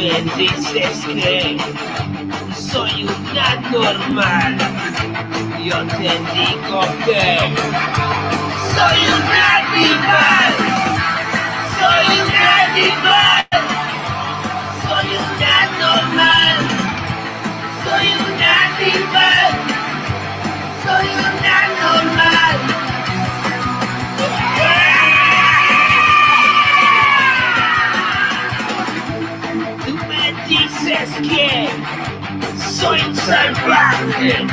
me dices que soy una normal. Yo te digo que soy un animal. Soy un animal. Soy normal. Soy un animal. Que soy salvaje.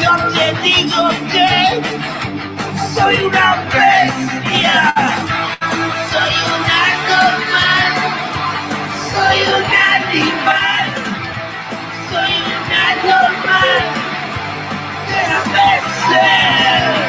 Yo te digo que soy una bestia. Soy una normal. Soy un animal. Soy una normal. Déjame.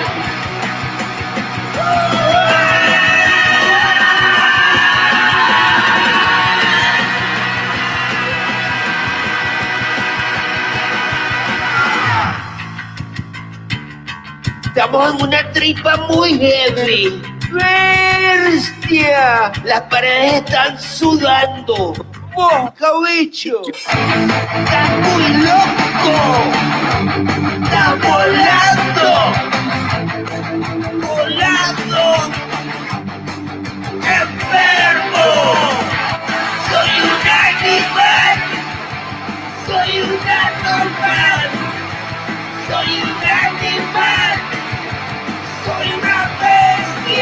Estamos en una tripa muy heavy. ¡Bestia! Las paredes están sudando. ¡Mosca, bicho! ¡Estás muy loco! ¡Estás volando! Soy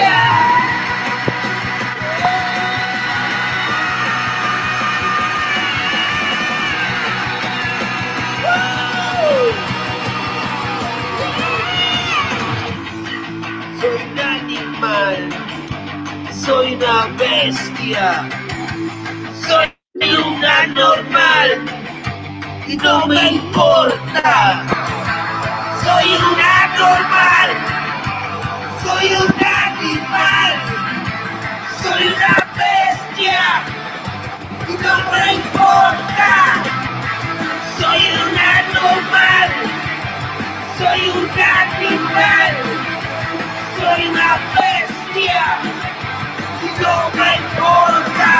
un animal, soy una bestia, soy una normal y no me importa. Soy una normal, soy un animal, soy una bestia. Y no me importa. Soy una normal, soy un animal, soy una bestia. Y no me importa.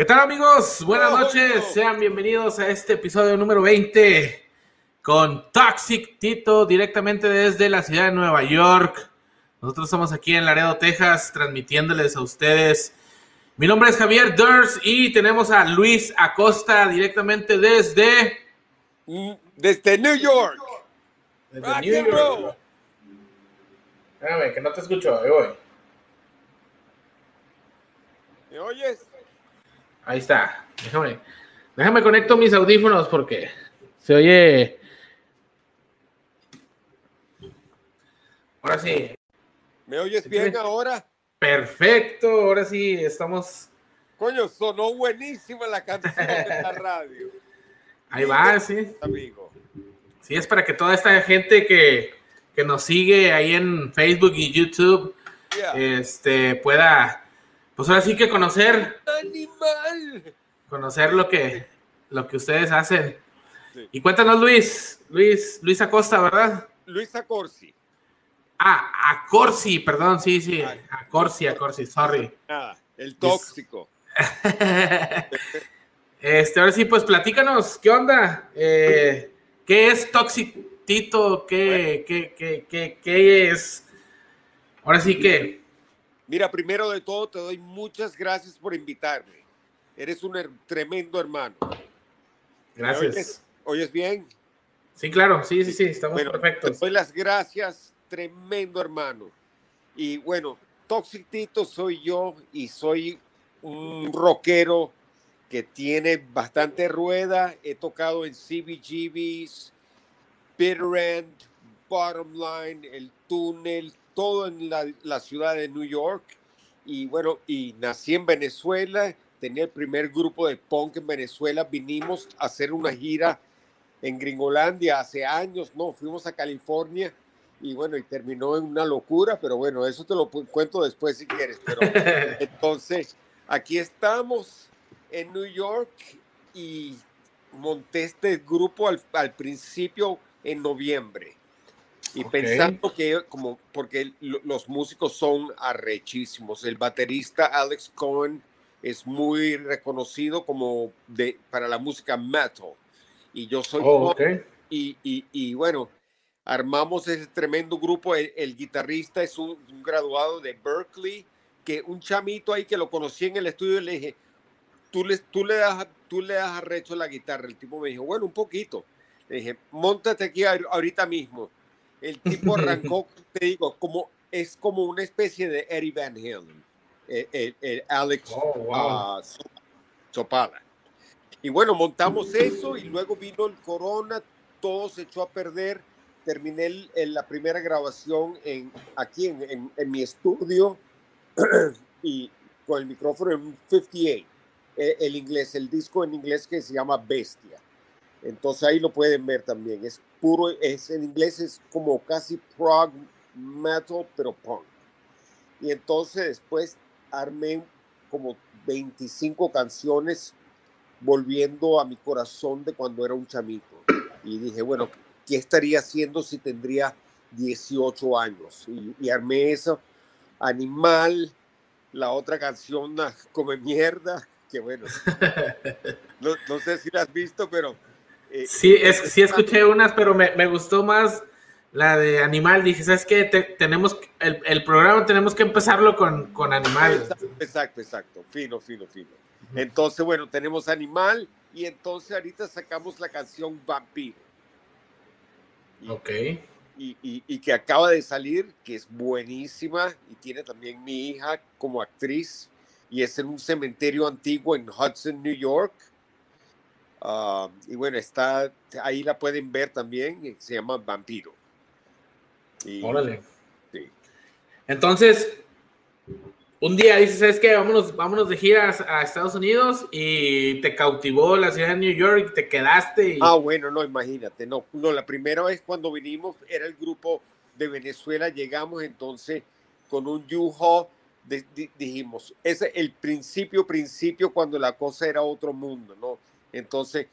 ¿Qué tal amigos? Buenas noches, sean bienvenidos a este episodio número 20 con Toxic Tito directamente desde la ciudad de Nueva York. Nosotros estamos aquí en Laredo, Texas, transmitiéndoles a ustedes. Mi nombre es Javier Durs y tenemos a Luis Acosta directamente desde, Mm, Desde New York. desde Rock New York. Espérame, que no te escucho, ahí voy. ¿Me oyes? Ahí está. Déjame, déjame conecto mis audífonos porque se oye. Ahora sí. ¿Me oyes bien ahora? Perfecto. Ahora sí estamos. Coño, sonó buenísima la canción de la radio. Ahí va, sí. Amigo. Sí, es para que toda esta gente que, que nos sigue ahí en Facebook y YouTube Yeah. este, pueda, pues ahora sí que conocer, Animal. conocer lo que, lo que ustedes hacen. Sí. Y cuéntanos, Luis, Luis, Luis Acosta, ¿verdad? Luisa Corsi. Ah, a Corsi, perdón, sí, sí, a Corsi, a Corsi, sorry. Nada, el tóxico. Este, ahora sí, pues platícanos, ¿qué onda? Eh, ¿Qué es Toxic Tito? ¿Qué, qué, qué, qué, qué es? Ahora sí que, Mira, primero de todo, te doy muchas gracias por invitarme. Eres un her- tremendo hermano. ¿Me gracias. oyes? ¿Oyes bien? Sí, claro, sí, sí, sí, estamos Bueno, te perfectos. doy las gracias, tremendo hermano. Y bueno, Toxic Tito soy yo y soy un rockero que tiene bastante rueda. He tocado en CBGBs, Bitter End, Bottom Line, el túnel, todo en la, la ciudad de New York. Y bueno, y nací en Venezuela, tenía el primer grupo de punk en Venezuela, vinimos a hacer una gira en Gringolandia hace años, no, fuimos a California y bueno, y terminó en una locura, pero bueno, eso te lo cuento después si quieres. Pero entonces, aquí estamos en New York y monté este grupo al, al principio en noviembre. Y pensando que, como, porque los músicos son arrechísimos. El baterista Alex Cohen es muy reconocido como de, para la música metal. Y yo soy. Oh, y, y, y, bueno, armamos ese tremendo grupo. El, guitarrista es un, graduado de Berkeley, que un chamito ahí que lo conocí en el estudio y le dije, tú le, tú le, das, tú le das arrecho la guitarra. El tipo me dijo, bueno, un poquito. Le dije, montate aquí ahorita mismo. El tipo arrancó, te digo, como, es como una especie de Eddie Van Halen, el, Alex oh, Chopala. Y bueno, montamos eso y luego vino el corona, todo se echó a perder. Terminé la primera grabación en, aquí en, en, mi estudio y con el micrófono en 58, el, el inglés, el disco en inglés que se llama Bestia. Entonces ahí lo pueden ver también. Es puro, es en inglés es como casi prog metal, pero punk. Y entonces después armé como 25 canciones volviendo a mi corazón de cuando era un chamito. Y dije, bueno, ¿qué estaría haciendo si tendría 18 años? Y, armé eso, Animal, la otra canción, Come Mierda, que bueno, no, no sé si la has visto, pero eh, sí, es, sí escuché unas, pero me, me, gustó más la de Animal. Dije, ¿sabes qué? tenemos el, el, programa tenemos que empezarlo con, con Animal. Exacto, exacto, Fino, fino, fino. Entonces, bueno, tenemos Animal y entonces ahorita sacamos la canción Vampiro. ok. Y, y, y, que acaba de salir, que es buenísima y tiene también mi hija como actriz y es en un cementerio antiguo en Hudson, New York Ah, y bueno, está, ahí la pueden ver también, eh, se llama Vampiro. Órale. Sí. Entonces, un día dices, es que vámonos, vámonos de giras a Estados Unidos y te cautivó la ciudad de New York y te quedaste. Ah, bueno, no, imagínate, no, no, la primera vez cuando vinimos era el grupo de Venezuela, llegamos entonces con un U-Haul, dijimos, ese es el principio, principio cuando la cosa era otro mundo, ¿no? Entonces,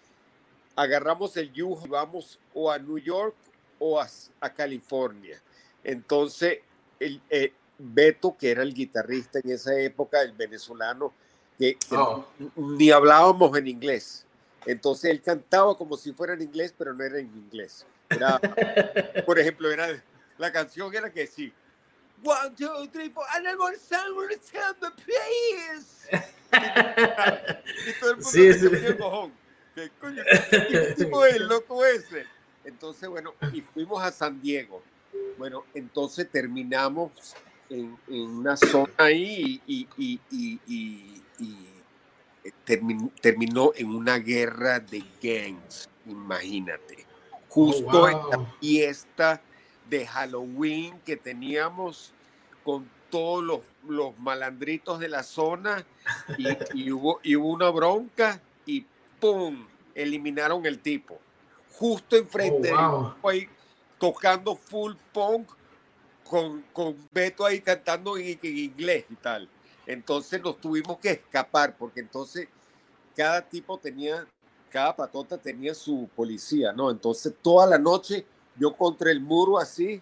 agarramos el yugo y vamos o a New York o a, California. Entonces, el, eh, Beto, que era el guitarrista en esa época, el venezolano, que, oh. ni hablábamos en inglés. Entonces él cantaba como si fuera en inglés, pero no era en inglés. Era, por ejemplo, era la canción era que sí. One, two, three, four, and I'm gonna the please. y todo el mundo sí, sí. el mojón. ¿Qué coño? ¿Qué tipo es loco ese? Entonces, bueno, y fuimos a San Diego. Bueno, entonces terminamos en, en una zona ahí y, y, y, y eh, terminó, terminó en una guerra de gangs, imagínate. Justo oh, wow. en la fiesta de Halloween que teníamos con todos los, los malandritos de la zona y, hubo, y hubo una bronca y ¡pum! Eliminaron el tipo. Justo enfrente oh, ahí tocando full punk con, con Beto ahí cantando en, en inglés y tal. Entonces nos tuvimos que escapar porque entonces cada tipo tenía, cada patota tenía su policía, ¿no? Entonces toda la noche yo contra el muro así,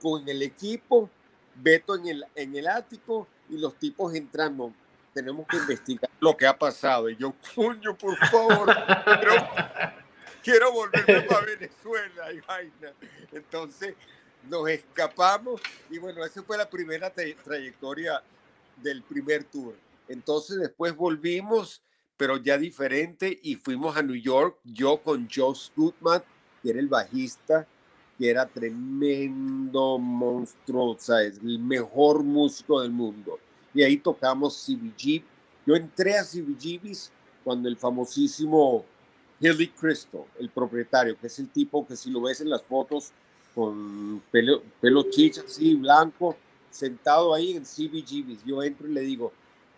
con el equipo Beto en el, en el ático y los tipos entrando. Tenemos que investigar lo que ha pasado. Y yo, coño, por favor, quiero, volverme para Venezuela y. Entonces nos escapamos y bueno, esa fue la primera trayectoria del primer tour. Entonces después volvimos, pero ya diferente y fuimos a New York, yo con Joe Scutman, que era el bajista, que era tremendo monstruo, o sea, es el mejor músico del mundo. Y ahí tocamos CBG. Yo entré a CBGB's cuando el famosísimo Hilly Crystal, el propietario, que es el tipo que si lo ves en las fotos con pelo, pelo chicha así, blanco, sentado ahí en CBGB. Yo entro y le digo,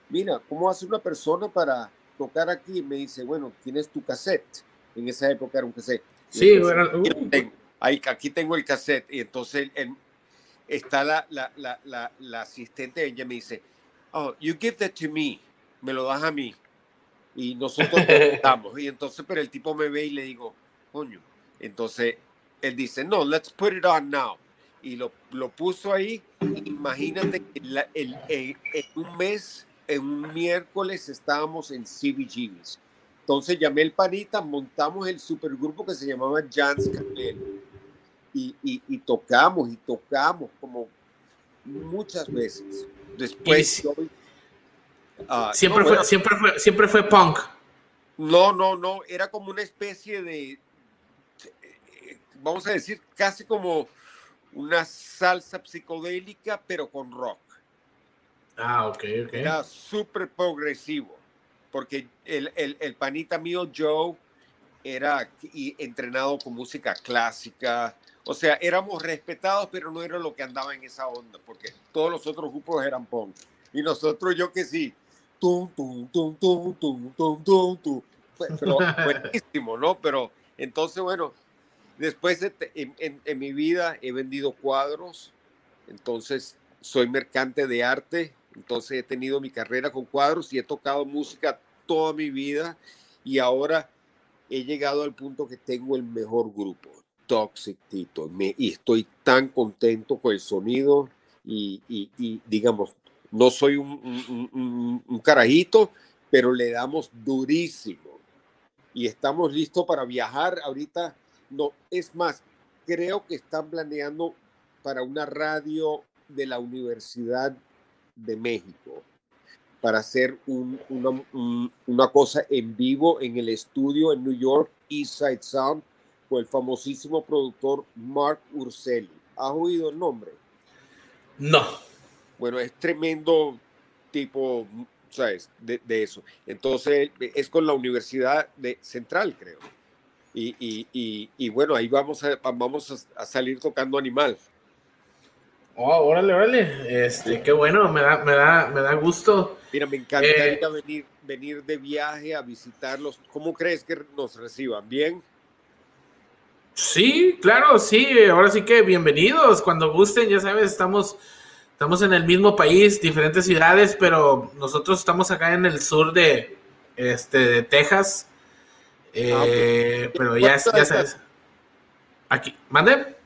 mira, ¿cómo hace una persona para tocar aquí? Y me dice, bueno, tienes tu cassette. En esa época era un cassette. Sí, bueno, uh. Ahí, aquí tengo el cassette. Y entonces está la, la, la, la, asistente, ella me dice, oh, you give that to me, me lo das a mí. Y nosotros estamos. y entonces, pero el tipo me ve y le digo, coño. Entonces, él dice, no, let's put it on now. Y lo, lo puso ahí. Imagínate que el, en un mes, en un miércoles, estábamos en CBGBs. Entonces llamé el panita, montamos el supergrupo que se llamaba Jans Canel y, y, tocamos y tocamos como muchas veces. Después... Ah, siempre, fue, siempre, fue, siempre fue punk. No, no, no, era como una especie de, vamos a decir, casi como una salsa psicodélica, pero con rock. Ah, ok, ok. Era súper progresivo, porque el, el, el, panita mío, Joe, era y entrenado con música clásica, o sea, éramos respetados, pero no era lo que andaba en esa onda, porque todos los otros grupos eran punk. Y nosotros, yo que sí, tum, tum, tum, tum, tum, tum, tum, tum. Pero buenísimo, ¿no? Pero entonces, bueno, después en, en, en mi vida he vendido cuadros, entonces soy mercante de arte, entonces he tenido mi carrera con cuadros y he tocado música toda mi vida y ahora he llegado al punto que tengo el mejor grupo. Toxic Tito. Me, y estoy tan contento con el sonido y, digamos, no soy un, un, carajito, pero le damos durísimo. Y estamos listos para viajar. Ahorita, no, es más, creo que están planeando para una radio de la Universidad de México para hacer una, una, cosa en vivo en el estudio en New York, East Side Sound, el famosísimo productor Mark Urselli. ¿Has oído el nombre? No. Bueno, es tremendo tipo, ¿sabes? De, eso. Entonces, es con la Universidad de Central, creo. Y, y, y, bueno, ahí vamos a, vamos a, salir tocando animal. Oh, órale, órale. Este, qué bueno, me da, me da, me da gusto. Mira, me encantaría eh, venir, venir de viaje a visitarlos. ¿Cómo crees que nos reciban? ¿Bien? Sí, claro, sí. Ahora sí que bienvenidos. Cuando gusten, ya sabes, estamos, estamos en el mismo país, diferentes ciudades, pero nosotros estamos acá en el sur de, este, de Texas. Eh, ah, pero ya, ya sabes. Aquí, mande.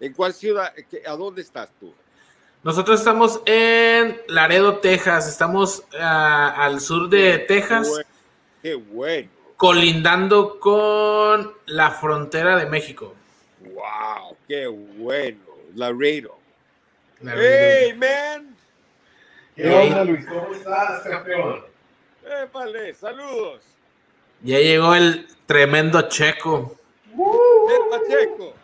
¿En cuál ciudad? ¿A dónde estás tú? Nosotros estamos en Laredo, Texas. Estamos ah, al sur de Texas. Qué bueno colindando con la frontera de México. ¡Wow! ¡Qué bueno! Laredo. ¡Hey, man! ¿Qué onda, Luis? ¿Cómo estás, campeón? ¡Épale! ¡Saludos! Ya llegó el tremendo Checo. ¡El Pacheco!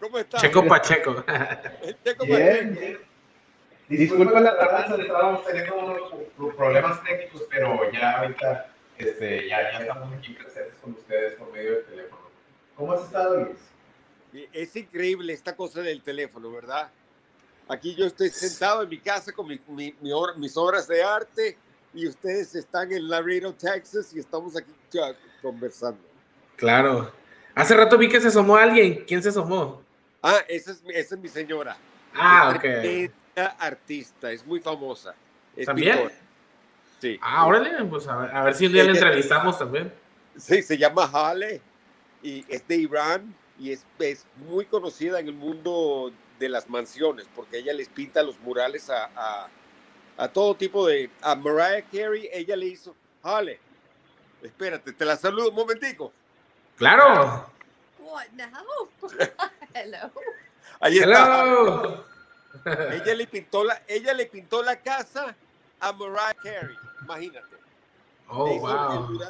¿Cómo estás? Checo Pacheco. El Checo bien, Pacheco. Disculpa la tardanza, estábamos teniendo unos problemas técnicos, pero ya ahorita este, ya, ya estamos aquí presentes con ustedes por medio del teléfono. ¿Cómo has estado, Luis? Es increíble esta cosa del teléfono, ¿verdad? Aquí yo estoy sentado en mi casa con mi, mi, mis obras de arte y ustedes están en Laredo, Texas y estamos aquí conversando. Claro. Hace rato vi que se asomó alguien. ¿Quién se asomó? Ah, esa es, esa es mi señora. Ah, es ok. artista, es muy famosa. Es ¿También? Ah, órale, pues a ver, si un día le entrevistamos también. Sí, se llama Hale y es de Irán y es, es, muy conocida en el mundo de las mansiones porque ella les pinta los murales a, a, a todo tipo de... A Mariah Carey, ella le hizo... Hale, espérate, te la saludo un momentico. Claro. What now? Hello. Ahí está. Ella le pintó la, ella le pintó la casa a Mariah Carey, imagínate. Oh, wow.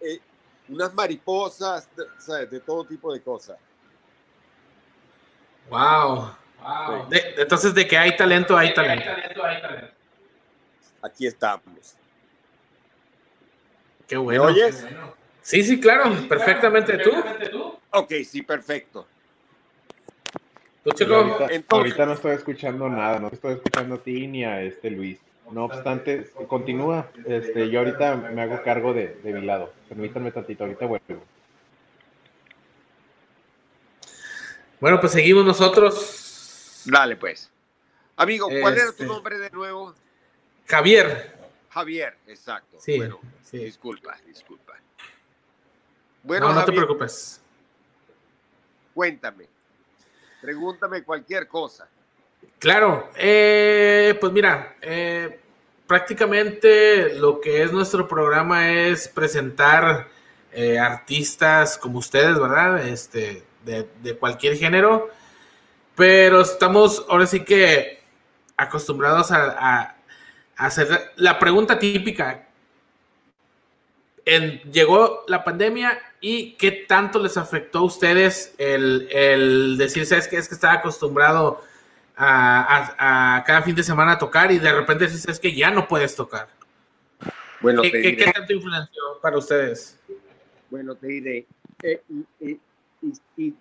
Eh, unas mariposas, ¿sabes? de todo tipo de cosas. Wow. wow. entonces, de que hay talento, hay talento. Aquí estamos. Qué bueno. ¿Me oyes? Sí, sí, claro, perfectamente. ¿Tú? Ok, sí, perfecto. ¿Tú, Yo Checo? ahorita, Entonces- ahorita no estoy escuchando nada, no te estoy escuchando a ti ni a este Luis. No obstante, continúa. Este, yo ahorita me hago cargo de, de mi lado. Permítanme tantito, ahorita vuelvo. Bueno, pues seguimos nosotros. Dale, pues. Amigo, ¿cuál era Este- tu nombre de nuevo? Javier. Javier, exacto. Sí, Bueno, sí. disculpa, disculpa. Bueno, no, no te preocupes. cuéntame. Pregúntame cualquier cosa. Claro, eh, pues mira, eh, prácticamente lo que es nuestro programa es presentar eh, artistas como ustedes, ¿verdad? Este, de, cualquier género, pero estamos ahora sí que acostumbrados a, hacer la pregunta típica. Llegó la pandemia y qué tanto les afectó a ustedes el, el decir. Es que estaba acostumbrado a, a- a cada fin de semana a tocar y de repente dices, es que ya no puedes tocar. Bueno, ¿Qué, te qué- diré. qué tanto influenció para ustedes? Bueno, te diré. Eh, y, y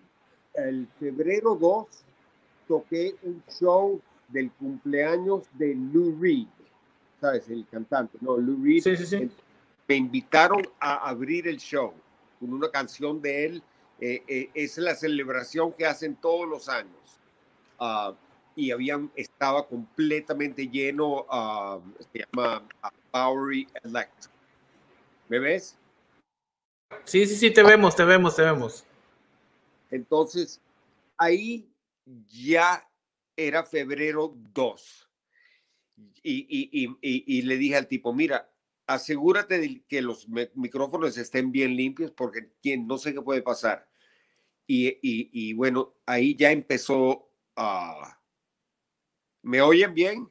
el febrero 2 toqué un show del cumpleaños de Lou Reed, ¿sabes? El cantante, no, Lou Reed. Sí, sí, sí. Me invitaron a abrir el show con una canción de él. eh, eh, es la celebración que hacen todos los años. Ah, y habían, estaba completamente lleno, ah, se llama ah, Bowery Electric. ¿Me ves? Sí, sí, sí, te vemos, te vemos, te vemos. Entonces, ahí ya era febrero 2. Y, y- y- y- le dije al tipo, mira, asegúrate de que los micrófonos estén bien limpios porque no sé qué puede pasar. Y, y- y bueno, ahí ya empezó a... ¿Me oyen bien?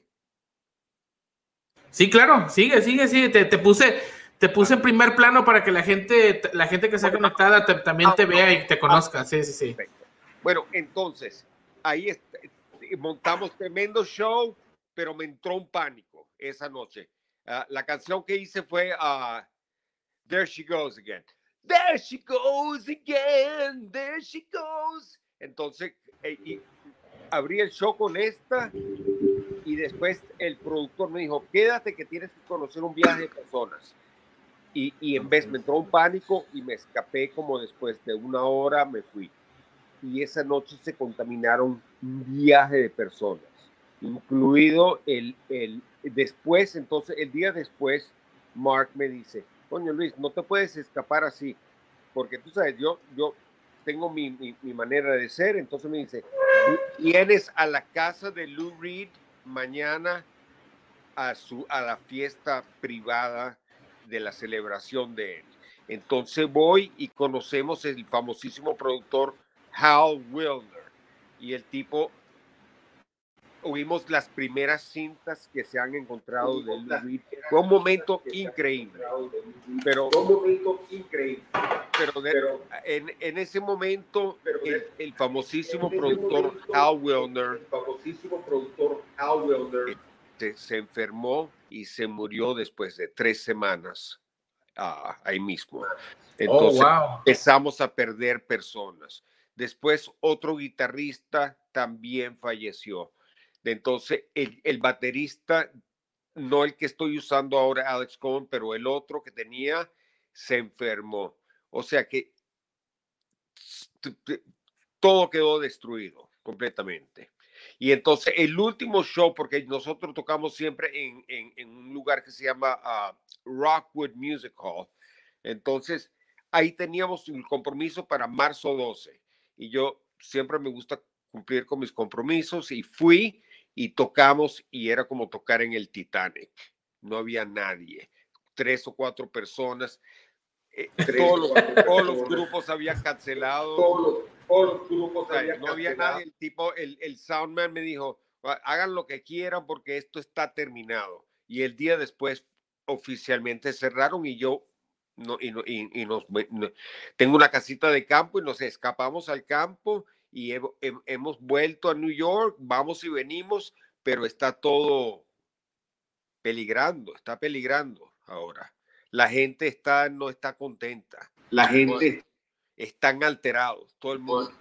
Sí, claro, sigue, sigue, sigue. Te, te puse, te puse en primer plano para que la gente, la gente que está conectada te- también te vea y te conozca. Sí, sí, sí. Bueno, entonces, ahí est- montamos tremendo show, pero me entró un pánico esa noche. Ah, la canción que hice fue ah, There She Goes Again. There she goes again, there she goes. Entonces, eh, y abrí el show con esta y después el productor me dijo, quédate que tienes que conocer un viaje de personas. Y, y en vez me entró un pánico y me escapé como después de una hora me fui y esa noche se contaminaron un viaje de personas, incluido el, el después, entonces el día después, Mark me dice, coño Luis, no te puedes escapar así, porque tú sabes, yo, yo tengo mi, mi, manera de ser, entonces me dice, vienes a la casa de Lou Reed mañana a, su, a la fiesta privada de la celebración de él. Entonces voy y conocemos el famosísimo productor Hal Wilner. Y el tipo, oímos las primeras cintas que se han encontrado de Lou. Fue un momento increíble. Pero, un momento increíble. Pero, de- en, en ese momento, el, el famosísimo productor Hal Wilner, famosísimo productor Hal Wilner, se, se enfermó y se murió después de tres semanas ah, ahí mismo. Entonces, oh, wow. empezamos a perder personas. Después otro guitarrista también falleció. Entonces el, baterista, no el que estoy usando ahora, Alex Cohen, pero el otro que tenía, se enfermó. O sea que todo quedó destruido completamente. Y entonces el último show, porque nosotros tocamos siempre en un lugar que se llama ah, Rockwood Music Hall. Entonces ahí teníamos un compromiso para marzo 12 y yo siempre me gusta cumplir con mis compromisos y fui y tocamos y era como tocar en el Titanic. No había nadie, tres o cuatro personas. Eh, todos, los, todos los grupos habían cancelado. Todos los, grupos habían No había cancelado. nadie. El tipo, el, el soundman me dijo, "Ha- hagan lo que quieran porque esto está terminado. Y el día después oficialmente cerraron y yo no, y, no- y- y nos, no- tengo una casita de campo y nos escapamos al campo y he- he- hemos vuelto a New York, vamos y venimos, pero está todo peligrando, está peligrando ahora. La gente está, no está contenta. La gente Están alterados, todo el mundo.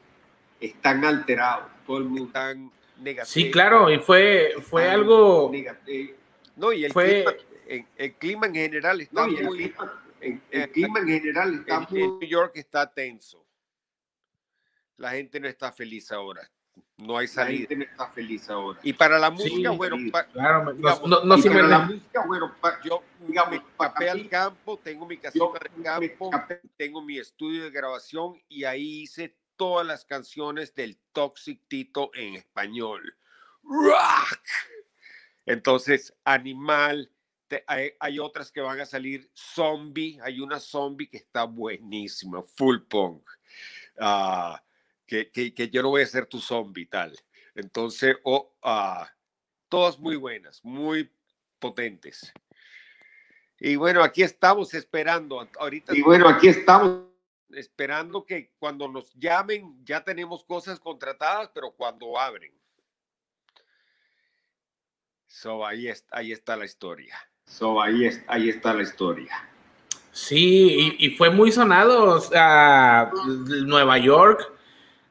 están alterados, todo el mundo están negativos. Sí, claro, y fue, fue algo... No, y el, fue... clima, en, el clima en general está No, y el muy... clima- el, el clima en general está en, muy... en New York está tenso. La gente no está feliz ahora. No hay La salida. gente no está feliz ahora. Y para la Sí, música, bueno, sí. pa- Claro, no, digamos, no, para me- la música, bueno, pa- yo digamos, me escapé al campo, tengo mi casita de campo, escapé- tengo mi estudio de grabación y ahí hice todas las canciones del Toxic Tito en español. Rock. Entonces, Animal, te- hay, hay otras que van a salir, Zombie, hay una Zombie que está buenísima, Full Punk, Ah, que, que, que yo no voy a ser tu zombie tal. Entonces, oh, ah, todas muy buenas, muy potentes. Y bueno, aquí estamos esperando. Ahorita Y bueno, aquí estamos. esperando que cuando nos llamen ya tenemos cosas contratadas, pero cuando abren. So ahí está, ahí está la historia. So, ahí, es, ahí está la historia. Sí, y, y fue muy sonado, sea, Nueva York,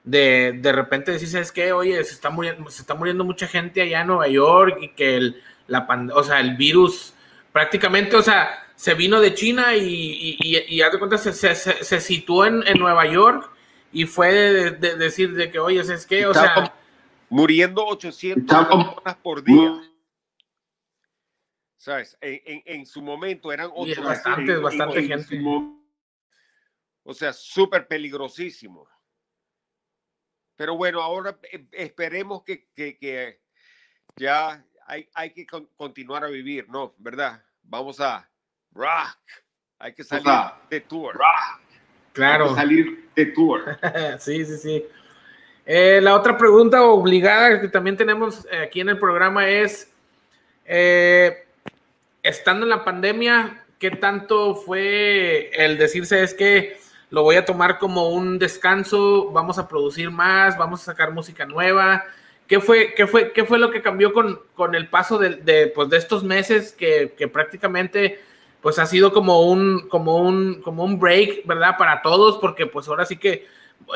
de, de repente decís, es que, oye, se está, muriendo, se está muriendo mucha gente allá en Nueva York y que el, la pand- o sea, el virus prácticamente, o sea, se vino de China y, y, y, y haz de cuenta, se, se, se- se situó en, en Nueva York y fue de, de decir de que, oye, es que, o sea, muriendo 800 Estamos- personas por día. ¿Sabes? En, en- en su momento eran Y es 800. bastante, bastante en- gente. O sea, súper peligrosísimo. Pero bueno, ahora eh, esperemos que, que- que ya hay, hay que con- continuar a vivir, ¿no? ¿Verdad? Vamos a rock. Hay que salir de tour. claro. Hay que salir de tour. Sí, sí, sí. Eh, la otra pregunta obligada que también tenemos eh, aquí en el programa es, eh, estando en la pandemia, ¿qué tanto fue el decirse es que lo voy a tomar como un descanso, vamos a producir más, vamos a sacar música nueva? ¿Qué fue, qué fue, qué fue lo que cambió con, con el paso de, pues, de estos meses que, que prácticamente pues ha sido como un, como un, como un break, ¿verdad? Para todos, porque pues ahora sí que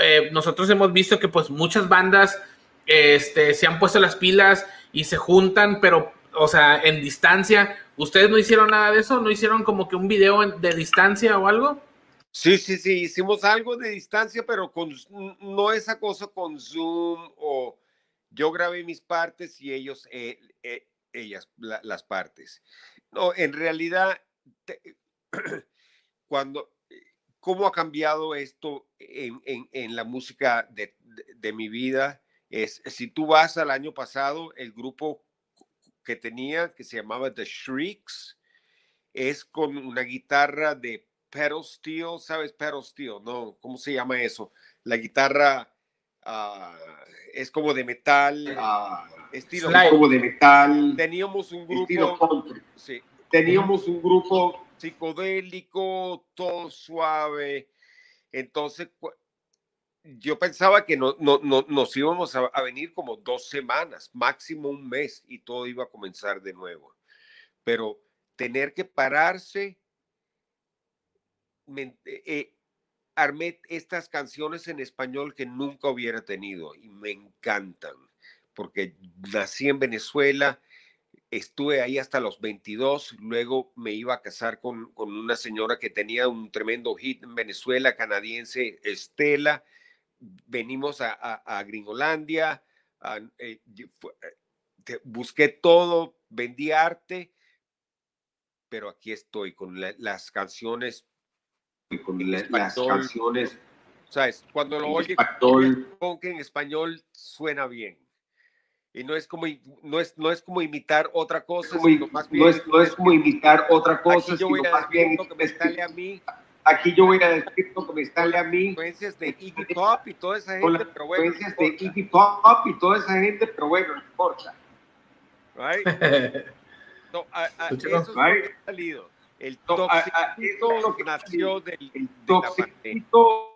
eh, nosotros hemos visto que pues muchas bandas este, se han puesto las pilas y se juntan, pero, o sea, en distancia. ¿Ustedes no hicieron nada de eso? ¿No hicieron como que un video de distancia o algo? Sí, sí, sí, hicimos algo de distancia, pero con, no esa cosa con Zoom o yo grabé mis partes y ellos, eh, eh, ellas, la- las partes. No, en realidad, cuando, ¿cómo ha cambiado esto en, en- en la música de, de- de mi vida? Es, si tú vas al año pasado, el grupo que tenía, que se llamaba The Shrieks, es con una guitarra de pedal steel, ¿sabes? Pedal steel, ¿no? ¿Cómo se llama eso? La guitarra ah, es como de metal, Ah, estilo. Slide. como de metal. Teníamos un grupo sí, Teníamos un grupo psicodélico, todo suave. Entonces, yo pensaba que no, no, no- nos íbamos a, a venir como dos semanas, máximo un mes, y todo iba a comenzar de nuevo. Pero tener que pararse, eh, eh, armé estas canciones en español que nunca hubiera tenido y me encantan, porque nací en Venezuela, estuve ahí hasta los 22, luego me iba a casar con, con una señora que tenía un tremendo hit en Venezuela, canadiense, Estela, venimos a, a- Gringolandia, eh, busqué todo, vendí arte, pero aquí estoy con la- las canciones, con la- las canciones ¿sabes? Cuando lo oyes, español. punk en español suena bien. Y no es como, i- no es, no es como imitar otra cosa, como- sino más bien no, es, no es como imitar otra cosa, aquí yo voy sino a más bien decir lo que me sale a mí, aquí yo voy a decir lo que me sale a mí influencias de Iggy Pop y toda esa con gente, las pero bueno, no influencias de importa, Iggy Pop y toda esa gente, pero bueno, no importa. right? No, a- a- eso es lo que ha salido. El No, lo que nació del, El de la pandemia. toxicito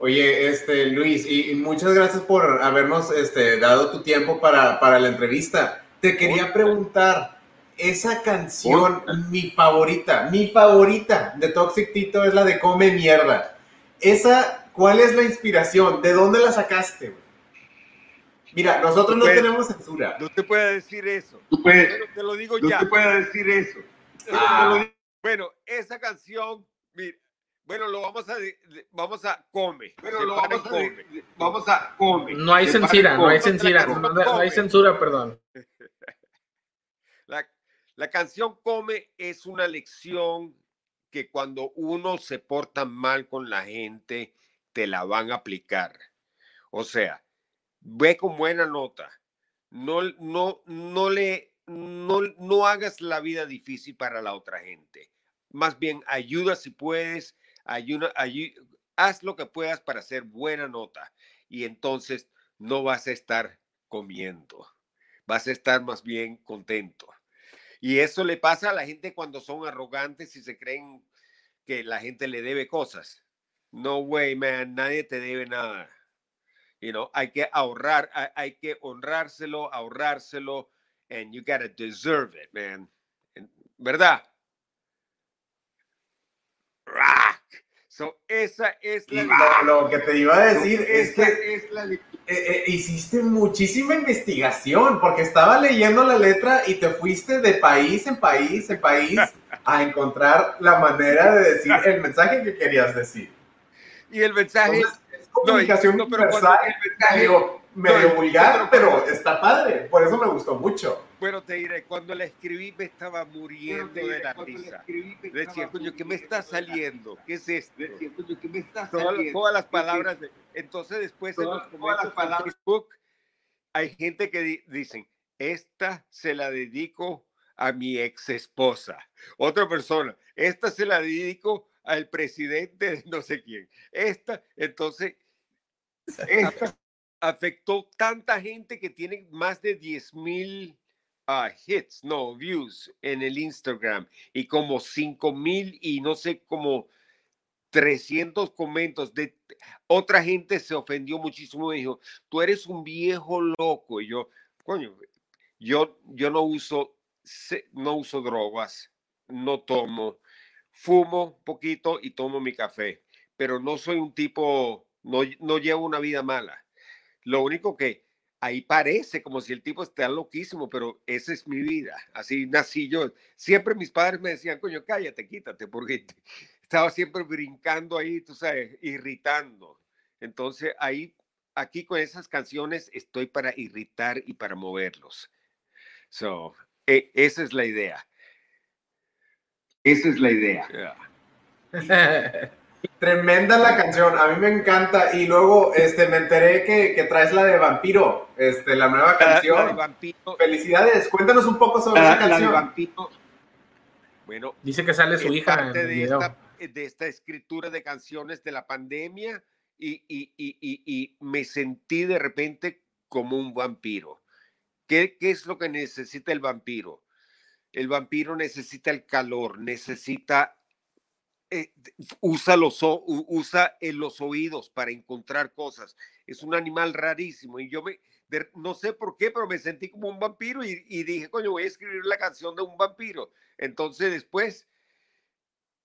Oye, este, Luis, y, y muchas gracias por habernos este, dado tu tiempo para, para la entrevista. Te quería preguntar, esa canción, mi favorita, mi favorita de Toxic Tito es la de Come Mierda. esa, ¿cuál es la inspiración? ¿De dónde la sacaste? Mira, nosotros no Pues, tenemos censura. No te puedo decir eso. Tú puedes, te lo digo no ya. te puedo decir eso. Ah. Bueno, esa canción, mira, bueno, lo vamos a, vamos a come. Pero se lo vamos a, come. vamos a comer. No hay censura, no hay censura, no, no- no hay censura, perdón. La, la canción Come es una lección que cuando uno se porta mal con la gente, te la van a aplicar. O sea, ve con buena nota. No, no, no le, no, no hagas la vida difícil para la otra gente. Más bien, ayuda si puedes, ayuda, ayu- haz lo que puedas para hacer buena nota. Y entonces no vas a estar comiendo. Vas a estar más bien contento. Y eso le pasa a la gente cuando son arrogantes y se creen que la gente le debe cosas. No way, man, nadie te debe nada. You know, hay que ahorrar, hay, hay que honrárselo, ahorrárselo, and you gotta deserve it, man. ¿Verdad? Rock. So, esa es la... lo, lo que te iba a decir es que es la eh, eh, hiciste muchísima investigación, porque estaba leyendo la letra y te fuiste de país en país en país a encontrar la manera de decir el mensaje que querías decir. Y el mensaje Entonces, es comunicación no, pero universal, medio, No, vulgar, pero está padre. Por eso me gustó mucho. Bueno, te diré, cuando la escribí me estaba muriendo de la risa. Decía, coño, ¿qué me está saliendo? ¿Qué es esto? Decía, coño, ¿qué me está Todas, saliendo? todas las ¿Qué es palabras. de- entonces, después en Todas- los todas las comentarios palabras. en Facebook, hay gente que di- dicen, esta se la dedico a mi ex esposa. Otra persona, esta se la dedico al presidente de no sé quién. Esta, entonces, esta afectó tanta gente que tiene más de 10 mil ah, hits, no, views en el Instagram y como 5 mil y no sé, como 300 comentarios de otra gente se ofendió muchísimo y dijo, tú eres un viejo loco. Y yo, coño, yo, yo no uso, no uso drogas, no tomo, fumo poquito y tomo mi café, pero no soy un tipo, no, no llevo una vida mala. Lo único que ahí parece como si el tipo está loquísimo, pero esa es mi vida. Así nací yo. Siempre mis padres me decían, coño, cállate, quítate, porque estaba siempre brincando ahí, tú sabes, irritando. Entonces ahí, aquí con esas canciones estoy para irritar y para moverlos. So, e- esa es la idea. Esa es la idea. Yeah. Tremenda la canción, a mí me encanta. Y luego este, me enteré que, que traes la de Vampiro, este, la nueva La- la de canción. Vampiro, Felicidades, cuéntanos un poco sobre esa La, la de canción. vampiro. bueno, Dice que sale su es hija en parte el de video. esta, de esta escritura de canciones de la pandemia y, y- y- y- y me sentí de repente como un vampiro. ¿Qué, ¿Qué es lo que necesita el vampiro? El vampiro necesita el calor, necesita, eh, usa, los, usa eh, los oídos para encontrar cosas. Es un animal rarísimo y yo me, no sé por qué, pero me sentí como un vampiro y, dije, coño, voy a escribir la canción de un vampiro. Entonces después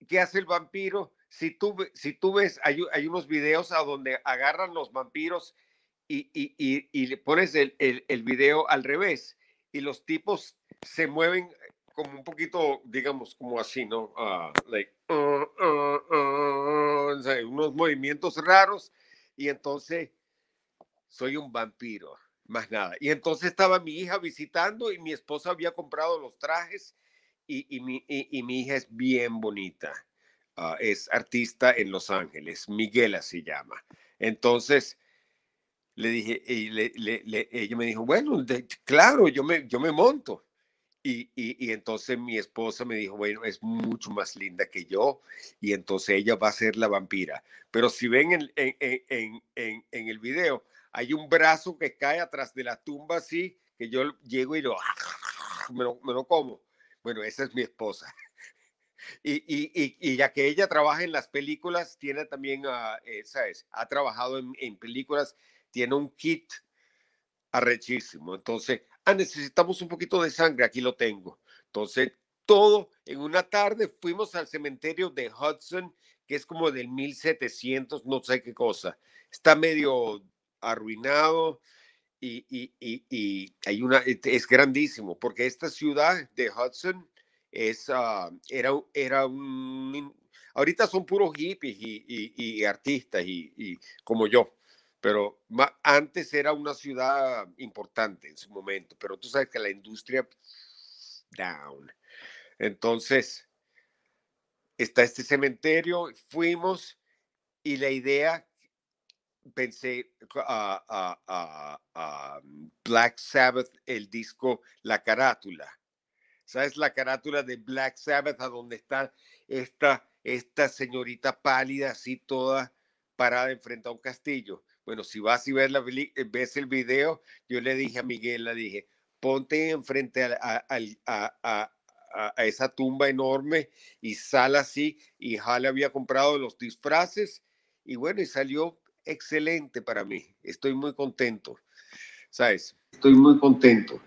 ¿qué hace el vampiro? Si tú, si tú ves, hay, hay unos videos a donde agarran los vampiros y, y, le pones el, el video al revés y los tipos se mueven como un poquito, digamos, como así, ¿no? Ah, like, uh, uh, uh, sea, unos movimientos raros y entonces soy un vampiro, más nada. Y entonces estaba mi hija visitando y mi esposa había comprado los trajes y, y mi, y- mi hija es bien bonita. Ah, es artista en Los Ángeles, Miguela se llama. Entonces le dije, y le- le- le- ella me dijo, bueno, claro, yo me, yo me monto. Y, y- y entonces mi esposa me dijo, bueno, es mucho más linda que yo y entonces ella va a ser la vampira. Pero si ven en, en, en- en- el video, hay un brazo que cae atrás de la tumba así, que yo llego y lo, me lo, me lo como. Bueno, esa es mi esposa. Y, y, ya que ella trabaja en las películas, tiene también, ah, eh, ¿sabes? Ha trabajado en películas, tiene un kit arrechísimo. Entonces, ah, necesitamos un poquito de sangre, aquí lo tengo. Entonces, todo en una tarde fuimos al cementerio de Hudson, que es como del 1700, no sé qué cosa. Está medio arruinado y, y- y- hay una, es grandísimo, porque esta ciudad de Hudson es, ah, era, era un, ahorita son puros hippies y, artistas y como yo, pero antes era una ciudad importante en su momento, pero tú sabes que la industria down. Entonces, está este cementerio, fuimos y la idea, pensé a, a Black Sabbath, el disco, la carátula. ¿Sabes la carátula de Black Sabbath a donde está esta, esta señorita pálida, así toda parada enfrente a un castillo? Bueno, si vas y ves, la, eh, ves el video, yo le dije a Miguel, le dije, ponte enfrente a, a- a- a- a- a esa tumba enorme y sal así. Y Hale había comprado los disfraces y bueno, y salió excelente para mí. Estoy muy contento, ¿sabes? Estoy muy contento.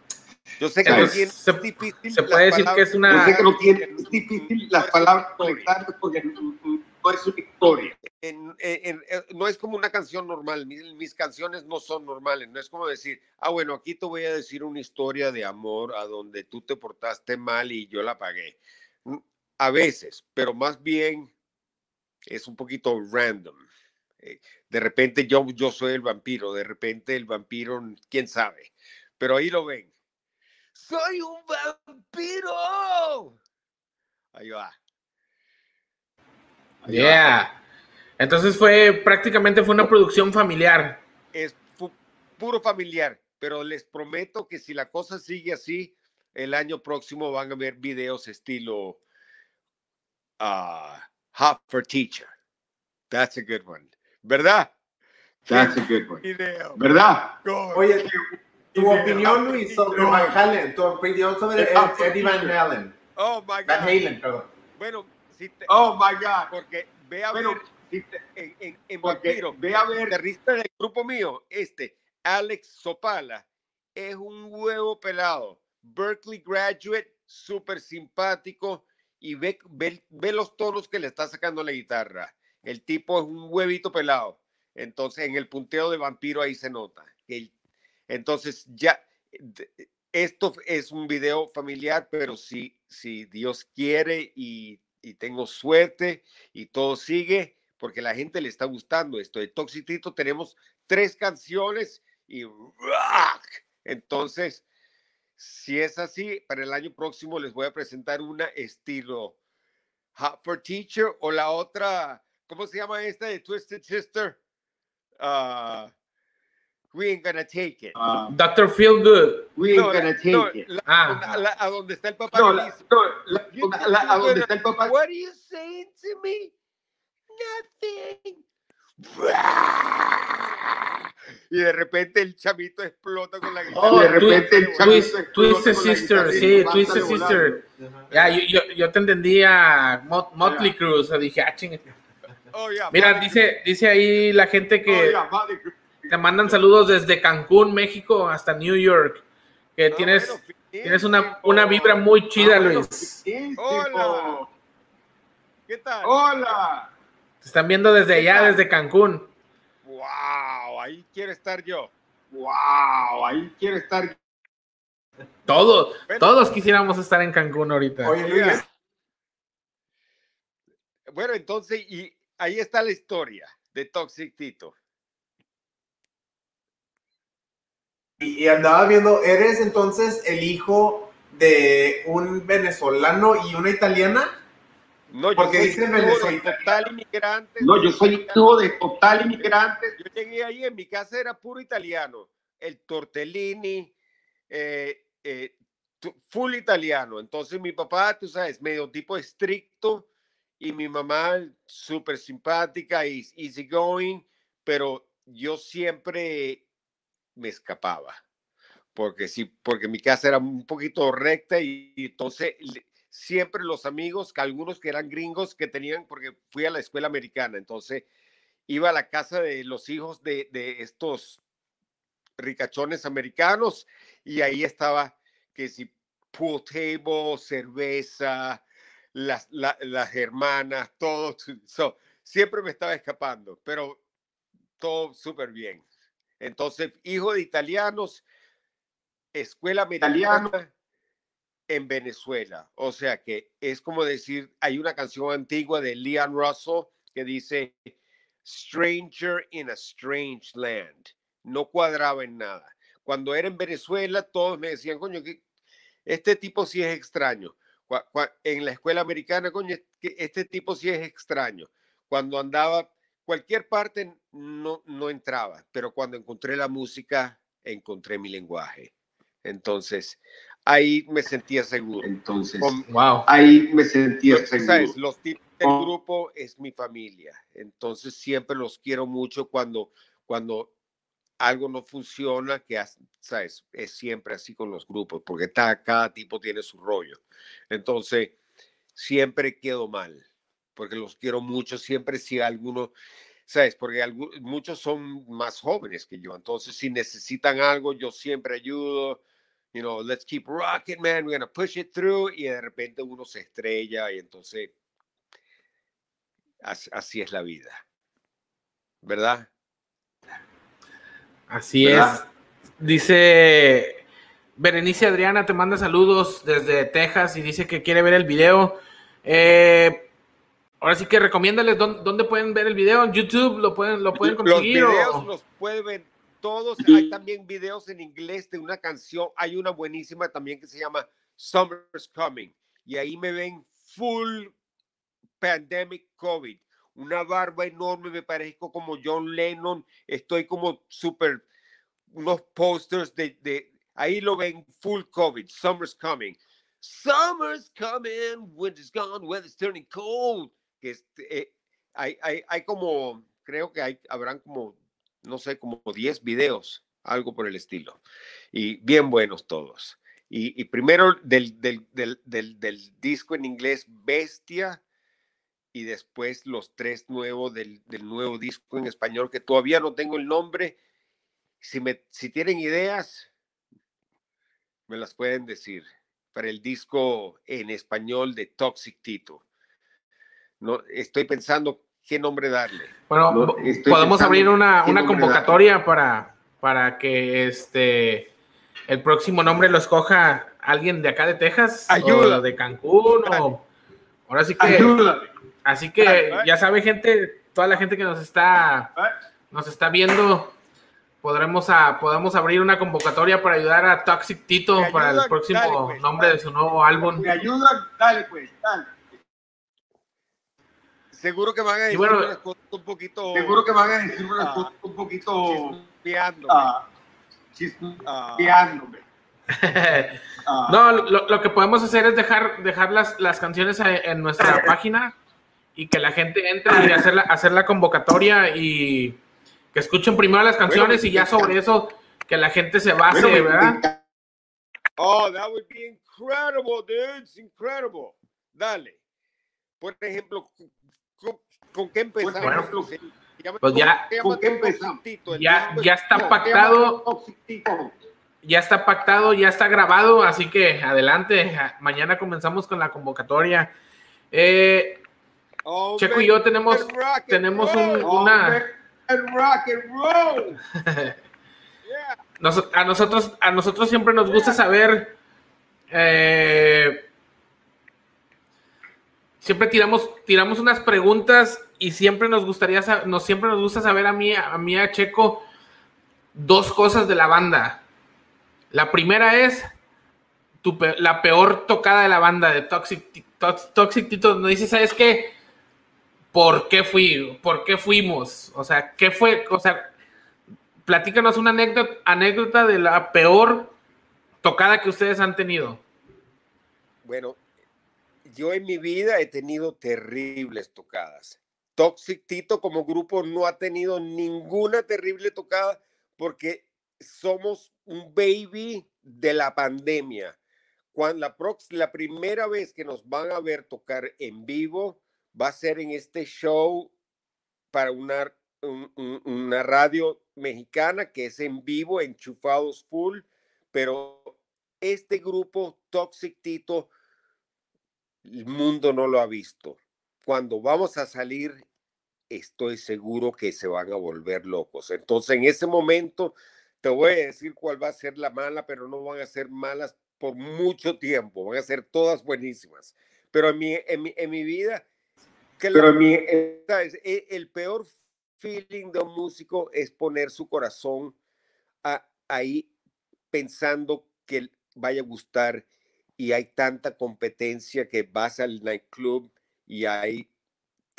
Yo sé que no tiene- se- es difícil se puede decir que es palabras- una- Yo sé que no tiene, difícil las palabras porque no, es una historia. en- en- no es como una canción normal, mis, mis canciones no son normales, no es como decir, ah, bueno, aquí te voy a decir una historia de amor a donde tú te portaste mal y yo la pagué. Mm, A veces, pero más bien es un poquito random. Eh, De repente yo, yo soy el vampiro, de repente el vampiro, quién sabe, pero ahí lo ven. Soy un vampiro. Ahí va. Yeah. Entonces fue prácticamente fue una producción familiar. es puro familiar, pero les prometo que si la cosa sigue así, el año próximo van a ver videos estilo ah, Hot for Teacher. That's a good one. ¿Verdad? That's a good one. Video. ¿Verdad? Go. Oye, tu Video. opinión, Luis, sobre Van Halen, tu opinión sobre Ed- Eddie Van Halen. Oh my Van God. Halen, perdón. Bueno, si te- Oh my God. porque ve a Bueno, ver si te- en, en, en Vampiro, ve a ver. guitarrista del grupo mío, este, Alex Sopala, es un huevo pelado. Berkeley graduate, súper simpático y ve, ve, ve los tonos que le está sacando la guitarra. El tipo es un huevito pelado. Entonces, en el punteo de vampiro ahí se nota. El- entonces, ya, esto es un video familiar, pero si, si Dios quiere y, y tengo suerte y todo sigue, porque la gente le está gustando esto. De Toxitito tenemos tres canciones y rock. Entonces, si es así, para el año próximo les voy a presentar una estilo Hot for Teacher o la otra, ¿cómo se llama esta de Twisted Sister? Ah, we ain't gonna take it. Ah, Doctor Feel Good. we ain't No, la- gonna take no, it. la- Ah. la- a donde está el papá. No, la- dice, no, la- "You a donde está el papá. What are you saying to me? Nothing. Y de repente el chamito explota con la guitarra. Oh, de repente el Twist- chamito explota Twisted con la Sister, sí, Twisted. Sister. Ya, yo, yo, yo te entendía Mot- Motley Crue, o sea, dije, ah, chingue. Oh, yeah, Mira, dice, dice ahí la gente Oh, que yeah, madre que- te mandan saludos desde Cancún, México, hasta New York. Que Ah, tienes, bueno, tienes una, una vibra muy chida, Ah, bueno, Luis. Hola. ¿Qué tal? Hola. Te están viendo desde ¿Qué allá, tal? desde Cancún. Wow, ahí quiero estar yo. Wow, ahí quiere estar. Todos, Bueno. todos quisiéramos estar en Cancún ahorita. Oye, Luis, Bueno, entonces, y ahí está la historia de Toxic Tito. Y, y andaba viendo, ¿eres entonces el hijo de un venezolano y una italiana? No, yo Porque soy dice hijo de Venezuela. total inmigrante. No, yo soy hijo de total inmigrante. Yo llegué ahí, en mi casa era puro italiano. El tortellini, eh, eh, full italiano. Entonces mi papá, tú sabes, medio tipo estricto y mi mamá súper simpática y easy going, pero yo siempre me escapaba. Porque sí, porque mi casa era un poquito recta y, y entonces siempre los amigos, que algunos que eran gringos que tenían, porque fui a la escuela americana, entonces iba a la casa de los hijos de, de estos ricachones americanos y ahí estaba que si pool table, cerveza, las, la- las hermanas, todo. So, siempre me estaba escapando, pero todo súper bien. Entonces, hijo de italianos, escuela americana en Venezuela. O sea que es como decir, hay una canción antigua de Leon Russell que dice, Stranger in a Strange Land. No cuadraba en nada. Cuando era en Venezuela, todos me decían, coño, que este tipo sí es extraño. En la escuela americana, coño, este tipo sí es extraño. Cuando andaba cualquier parte no, no entraba, pero cuando encontré la música, encontré mi lenguaje. Entonces, ahí me sentía seguro. Entonces, wow. ahí me sentía seguro. ¿sabes? Los tipos del grupo es mi familia. Entonces, siempre los quiero mucho cuando, cuando algo no funciona, que sabes, es siempre así con los grupos, porque cada tipo tiene su rollo. Entonces, siempre quedo mal, porque los quiero mucho, siempre si alguno, sabes, porque muchos son más jóvenes que yo, entonces si necesitan algo, yo siempre ayudo, you know, let's keep rocking, man, we're gonna push it through, y de repente uno se estrella y entonces así es la vida, ¿verdad? Así es. Dice Berenice Adriana, te manda saludos desde Texas y dice que quiere ver el video. Eh, ahora sí que recomiéndales dónde, pueden ver el video. En YouTube lo pueden, lo pueden conseguir. Los videos los pueden ver todos. Hay también videos en inglés de una canción. Hay una buenísima también que se llama Summer's Coming. Y ahí me ven full pandemic COVID una barba enorme, me parezco como John Lennon, estoy como súper, unos posters de, de, ahí lo ven, full COVID, summer's coming. Summer's coming, winter's gone, weather's turning cold. Que este, eh, hay, hay, hay como, creo que hay, habrán como, no sé, como 10 videos, algo por el estilo. Y bien buenos todos. Y, y primero del, del, del, del, disco en inglés Bestia, y después los tres nuevos del, nuevo disco en español, que todavía no tengo el nombre. Si, me, si tienen ideas, me las pueden decir para el disco en español de Toxic Tito. No, estoy pensando qué nombre darle. Bueno, podemos abrir una, una convocatoria para, para que este el próximo nombre lo escoja alguien de acá de Texas Ayuda. o de Cancún o ahora sí que Así que ya sabe, gente, toda la gente que nos está, nos está viendo, podremos a, podemos abrir una convocatoria para ayudar a Toxic Tito para el próximo pues, nombre de su nuevo álbum. Me ayuda, dale pues, dale. Seguro que van a decir un poquito. Seguro que van a decir una uh, un poquito. Chispeándome. no, lo, lo, que podemos hacer es dejar, dejar las, las canciones en nuestra página y que la gente entre y hacer la, hacer la convocatoria y que escuchen primero las canciones y ya sobre eso que la gente se base, ¿verdad? Oh, that would be incredible, dude. It's incredible. Dale. Por ejemplo, ¿con, qué empezamos? Bueno, pues ya, ¿con qué empezamos? Ya, ya está pactado. Ya está pactado, ya está grabado, así que adelante. Mañana comenzamos con la convocatoria. Eh, Checo y yo tenemos, tenemos un, una... a, nosotros, a nosotros siempre nos gusta saber... Eh, siempre tiramos, tiramos unas preguntas y siempre nos gustaría, nos, siempre nos gusta saber a mí, a mí, a Checo, dos cosas de la banda. La primera es tu, la peor tocada de la banda de Toxic, Toxic Tito. Nos dice, ¿sabes qué? por qué fui, por qué fuimos, o sea, qué fue, o sea, platícanos una anécdota, anécdota de la peor tocada que ustedes han tenido. Bueno, yo en mi vida he tenido terribles tocadas. Toxic Tito como grupo no ha tenido ninguna terrible tocada porque somos un baby de la pandemia. Cuando la, la primera vez que nos van a ver tocar en vivo, va a ser en este show para una, una radio mexicana que es en vivo, enchufados full, pero este grupo Toxic Tito, el mundo no lo ha visto. Cuando vamos a salir estoy seguro que se van a volver locos. Entonces, en ese momento, te voy a decir cuál va a ser la mala, pero no van a ser malas por mucho tiempo, van a ser todas buenísimas. Pero en mi, en mi, en mi vida, que Pero mi, eh, ¿sabes? E- El peor feeling de un músico es poner su corazón a- ahí pensando que vaya a gustar y hay tanta competencia que vas al nightclub y hay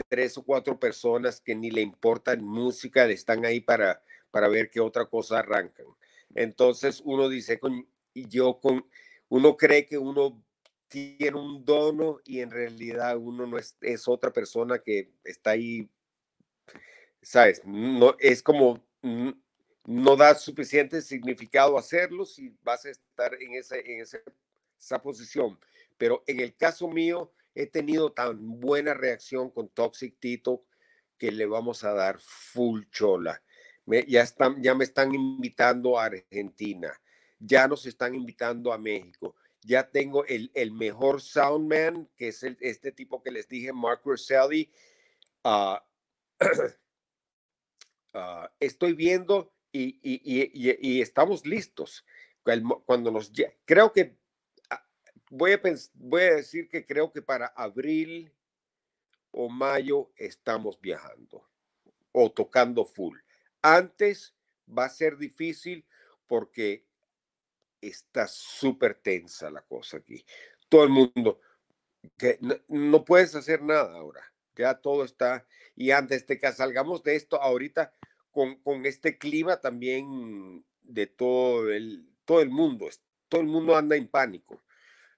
tres o cuatro personas que ni le importan música, están ahí para, para ver qué otra cosa arrancan. Entonces uno dice, con, yo con, uno cree que uno tiene un dono y en realidad uno no es, es otra persona que está ahí, ¿sabes? No, es como, no da suficiente significado hacerlo si vas a estar en ese- esa posición. Pero en el caso mío, he tenido tan buena reacción con Toxic Tito que le vamos a dar full chola. Me- ya, están, ya me están invitando a Argentina, ya nos están invitando a México. Ya tengo el, el mejor soundman, que es el- este tipo que les dije, Mark Rosselli. Ah, ah, estoy viendo y, y- y- y- estamos listos. Cuando nos creo que voy a, voy a decir que creo que para abril o mayo estamos viajando o tocando full. Antes va a ser difícil porque está súper tensa la cosa aquí. Todo el mundo, que no, no puedes hacer nada ahora. Ya todo está. Y antes de que salgamos de esto, ahorita con, con este clima también de todo el, todo el mundo, todo el mundo anda en pánico.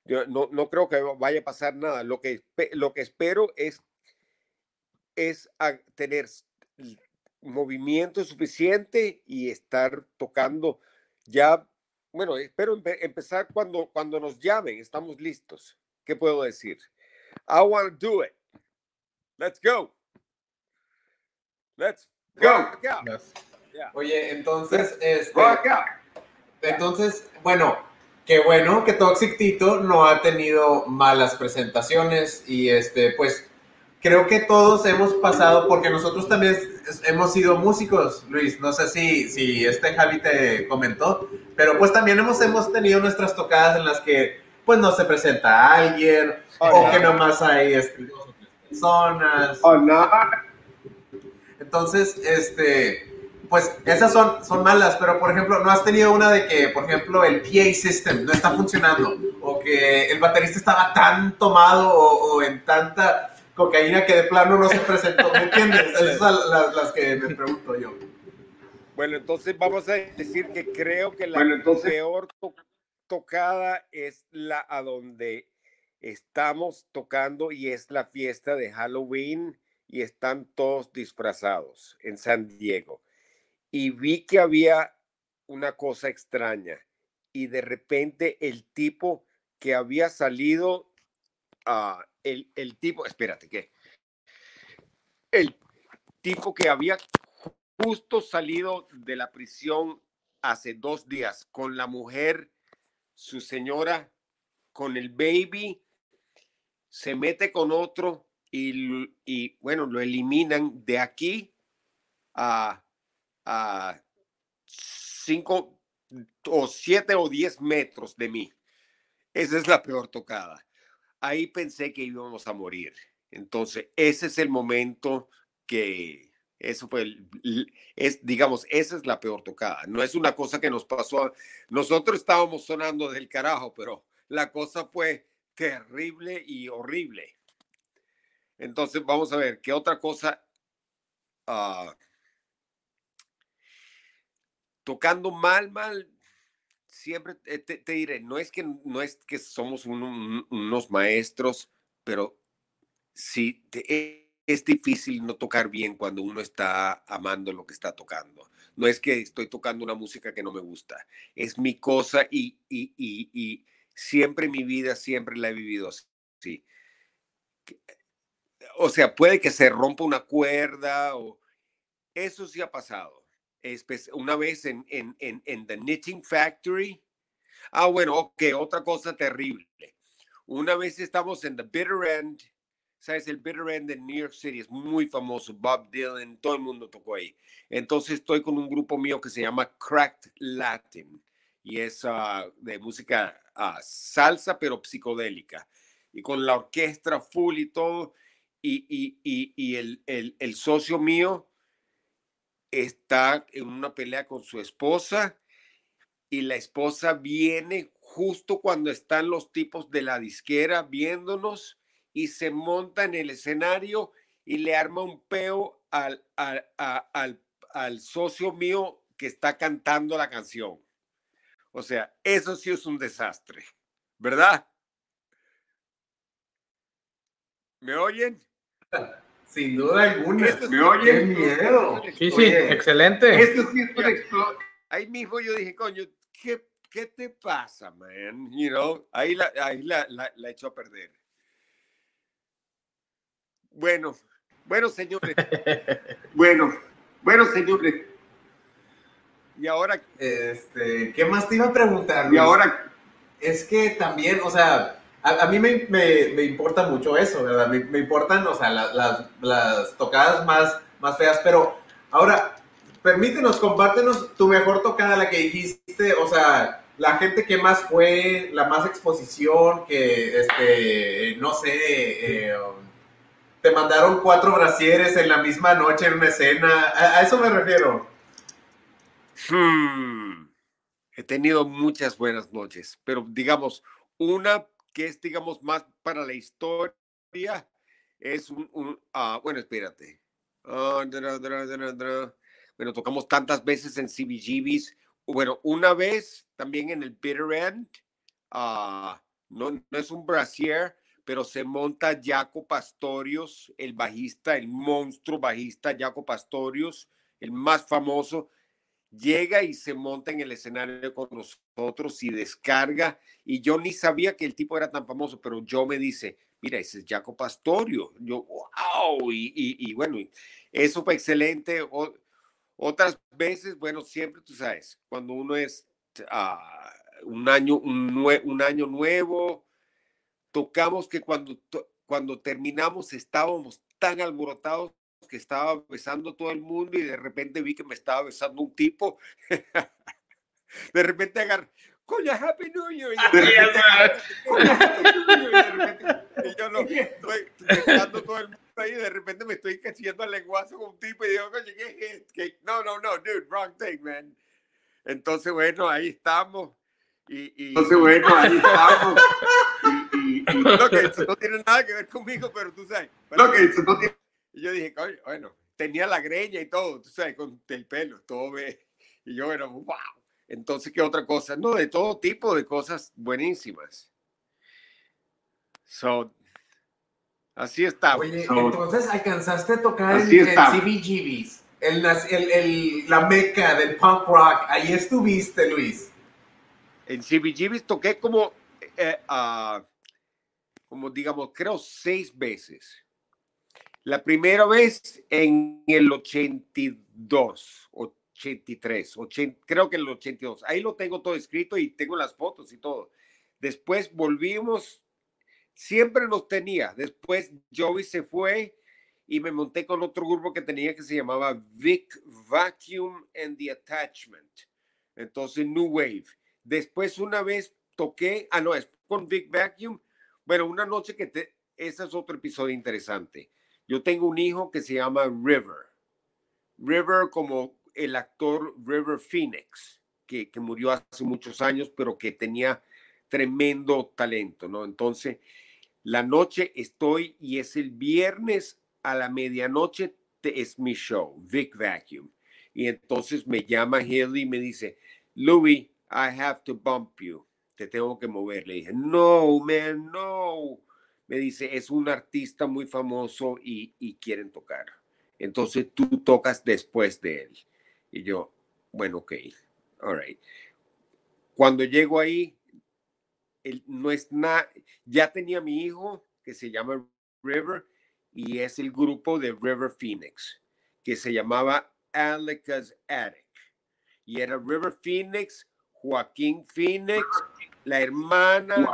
Yo no, no creo que vaya a pasar nada. Lo que, lo que espero es, es tener movimiento suficiente y estar tocando ya. Bueno, espero empe- empezar cuando, cuando nos llamen. Estamos listos. ¿Qué puedo decir? I want to do it. Let's go. Let's Go. out. Yes. Oye, entonces, este, entonces, bueno, qué bueno que Toxic Tito no ha tenido malas presentaciones y este, pues creo que todos hemos pasado, porque nosotros también hemos sido músicos, Luis, no sé si, si este Javi te comentó, pero pues también hemos, hemos tenido nuestras tocadas en las que pues no se presenta alguien o que nomás hay este, dos o tres personas. Oh, no. Entonces, este, pues esas son, son malas, pero por ejemplo, no has tenido una de que, por ejemplo, el PA system no está funcionando, o que el baterista estaba tan tomado o, o en tanta cocaína que de plano no se presentó, ¿me entiendes? Esas son las, las que me pregunto yo. Bueno, entonces vamos a decir que creo que la Bueno, entonces- peor to- tocada es la a donde estamos tocando y es la fiesta de Halloween y están todos disfrazados en San Diego. Y vi que había una cosa extraña y de repente el tipo que había salido, ah, el, el tipo, espérate, ¿qué? El tipo que había justo salido de la prisión hace dos días con la mujer, su señora, con el baby, se mete con otro y, y, bueno, lo eliminan de aquí a, a cinco o siete o diez metros de mí. Esa es la peor tocada. Ahí pensé que íbamos a morir. Entonces, ese es el momento que eso fue, el- es, digamos, esa es la peor tocada. No es una cosa que nos pasó. Nosotros estábamos sonando del carajo, pero la cosa fue terrible y horrible. Entonces, vamos a ver, ¿qué otra cosa? ah, tocando mal, mal, siempre te, diré, no es que, no es que somos un- un- unos maestros, pero sí e- es difícil no tocar bien cuando uno está amando lo que está tocando. No es que estoy tocando una música que no me gusta, es mi cosa y, y, y, y siempre mi vida, siempre la he vivido así. O sea, puede que se rompa una cuerda o eso sí ha pasado. Espe- Una vez en, en, en, en The Knitting Factory. Ah, bueno, ok, otra cosa terrible. Una vez estamos en The Bitter End sabes, el Bitter End de New York City es muy famoso, Bob Dylan, todo el mundo tocó ahí. Entonces estoy con un grupo mío que se llama Cracked Latin y es ah, de música ah, salsa, pero psicodélica. Y con la orquesta full y todo. Y, y, y, y el, el, el socio mío está en una pelea con su esposa y la esposa viene justo cuando están los tipos de la disquera viéndonos y se monta en el escenario y le arma un peo al, al, al, al socio mío que está cantando la canción. O sea, eso sí es un desastre, ¿verdad? ¿Me oyen? Sin duda alguna. Esto sí ¿Me es- oyen? ¡Qué miedo! Sí, sí, Oye, excelente. Esto sí es una ahí mismo yo dije, coño, ¿qué, qué te pasa, man? You know, ahí la, ahí la, la, la echó a perder. Bueno, bueno, señores, Bueno, bueno, señores, y ahora, Este, ¿qué más te iba a preguntar? y Luis? ahora, Es que también, o sea, a, mí me, me- me importa mucho eso, ¿verdad? Me, importan, o sea, la- las, las tocadas más, más feas, pero ahora, permítenos, compártenos tu mejor tocada, la que dijiste, o sea, la gente que más fue, la más exposición, que, este, no sé, eh, te mandaron cuatro brasieres en la misma noche en una escena, a, a eso me refiero. hmm, he tenido muchas buenas noches, pero digamos, una que es, digamos, más para la historia es un, un- ah, bueno, espérate. Ah. Bueno, tocamos tantas veces en CBGBs. Bueno, una vez también en el Bitter End. ah, no, no es un brasier, pero se monta Jaco Pastorius, el bajista, el monstruo bajista Jaco Pastorius, el más famoso. Llega y se monta en el escenario con nosotros y descarga. Y yo ni sabía que el tipo era tan famoso, pero yo me dice, mira, ese es Jaco Pastorio. Yo, wow. Y, bueno, eso fue excelente. Otras veces, bueno, siempre tú sabes, cuando uno es ah, un, año, un, año nuevo, tocamos que cuando, cuando terminamos estábamos tan alborotados que estaba besando a todo el mundo y de repente vi que me estaba besando un tipo. de repente agarré, coño, Happy New Year. Y yo, De repente "Happy New Year", y de repente- y yo lo estoy besando todo el mundo ahí y de repente me estoy cachando al lenguazo con un tipo y digo, coño, ¿qué es? ¿Qué? No, no, no, dude, wrong thing, man. Entonces, bueno, ahí estamos. Y, y, entonces, bueno, ahí estamos. Y, y- y lo que eso no tiene nada que ver conmigo, pero tú sabes. lo que eso no tiene Y yo dije, coño, bueno, tenía la greña y todo, tú sabes, con el pelo, todo ve. Y yo era, wow. Entonces, ¿qué otra cosa? No, de todo tipo de cosas buenísimas. So, así está. Oye, So- entonces alcanzaste a tocar está. CBGBs, el, el- el- la meca del punk rock. Ahí estuviste, Luis. En CBGBs toqué como, eh, ah, como digamos, creo seis veces. La primera vez en el 82, 83, 80, creo que en el 82. Ahí lo tengo todo escrito y tengo las fotos y todo. Después volvimos, siempre los tenía. Después Joey se fue y me monté con otro grupo que tenía que se llamaba Vic Vacuum and the Attachment. Entonces, New Wave. Después una vez toqué, ah, no, es con Big Vacuum. Bueno, una noche que te, ese es otro episodio interesante. Yo tengo un hijo que se llama River. River como el actor River Phoenix, que, que murió hace muchos años, pero que tenía tremendo talento, ¿no? Entonces, la noche estoy y es el viernes a la medianoche, es mi show, Vic Vacuum. Y entonces me llama Haley y me dice, Louis, I have to bump you. Te tengo que mover. Le dije, no, man, no. Me dice, es un artista muy famoso y, y quieren tocar. Entonces tú tocas después de él. Y yo, bueno, ok, all right. Cuando llego ahí, él no es nada, ya tenía mi hijo que se llama River y es el grupo de River Phoenix, que se llamaba Aleka's Attic. Y era River Phoenix, Joaquín Phoenix, la hermana,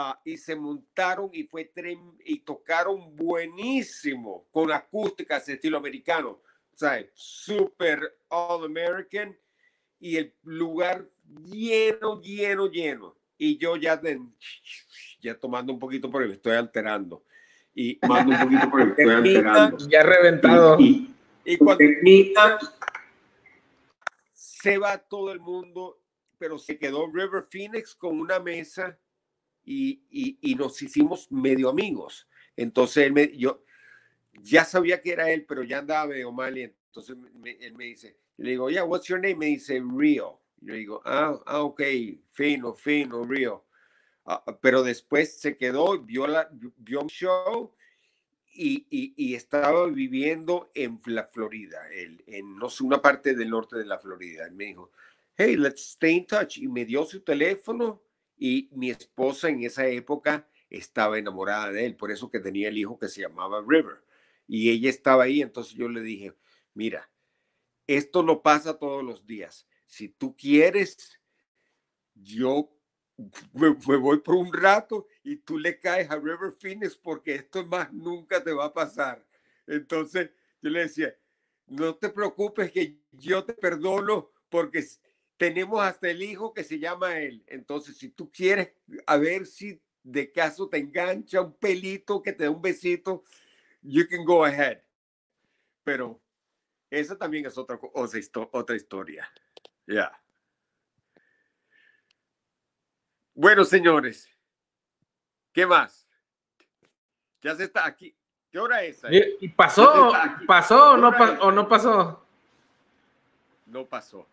ah, y se montaron y fue trem- y tocaron buenísimo con acústicas estilo americano, o sea, super all American y el lugar lleno, lleno, lleno. Y yo ya, de- ya tomando un poquito porque me estoy alterando. Y Tomando un poquito porque me estoy alterando. Ya reventado. Y, y y cuando termina, se va todo el mundo, pero se quedó River Phoenix con una mesa y, y- y nos hicimos medio amigos. Entonces él me, yo ya sabía que era él, pero ya andaba medio mal y entonces me- él me dice, le digo, yeah, what's your name? Me dice, Rio. Yo digo, ah, ah, ok, fino, fino, Rio. Ah, pero después se quedó, vio, la, vio un show y, y- y estaba viviendo en la Florida, el- en no sé, una parte del norte de la Florida. Y me dijo, hey, let's stay in touch. Y me dio su teléfono y mi esposa en esa época estaba enamorada de él, por eso que tenía el hijo que se llamaba River. Y ella estaba ahí, entonces yo le dije, mira, esto no pasa todos los días. Si tú quieres, yo me, voy por un rato y tú le caes a River Phoenix porque esto más nunca te va a pasar. Entonces yo le decía, no te preocupes que yo te perdono porque tenemos hasta el hijo que se llama él. Entonces si tú quieres a ver si de caso te engancha un pelito que te da un besito, you can go ahead. Pero esa también es otra, otra, histo- otra historia. Ya. Bueno, señores, ¿qué más? Ya se está aquí. ¿Qué hora es? ahí? ¿Y y pasó? ¿Pasó o no, pa- o no pasó? No pasó.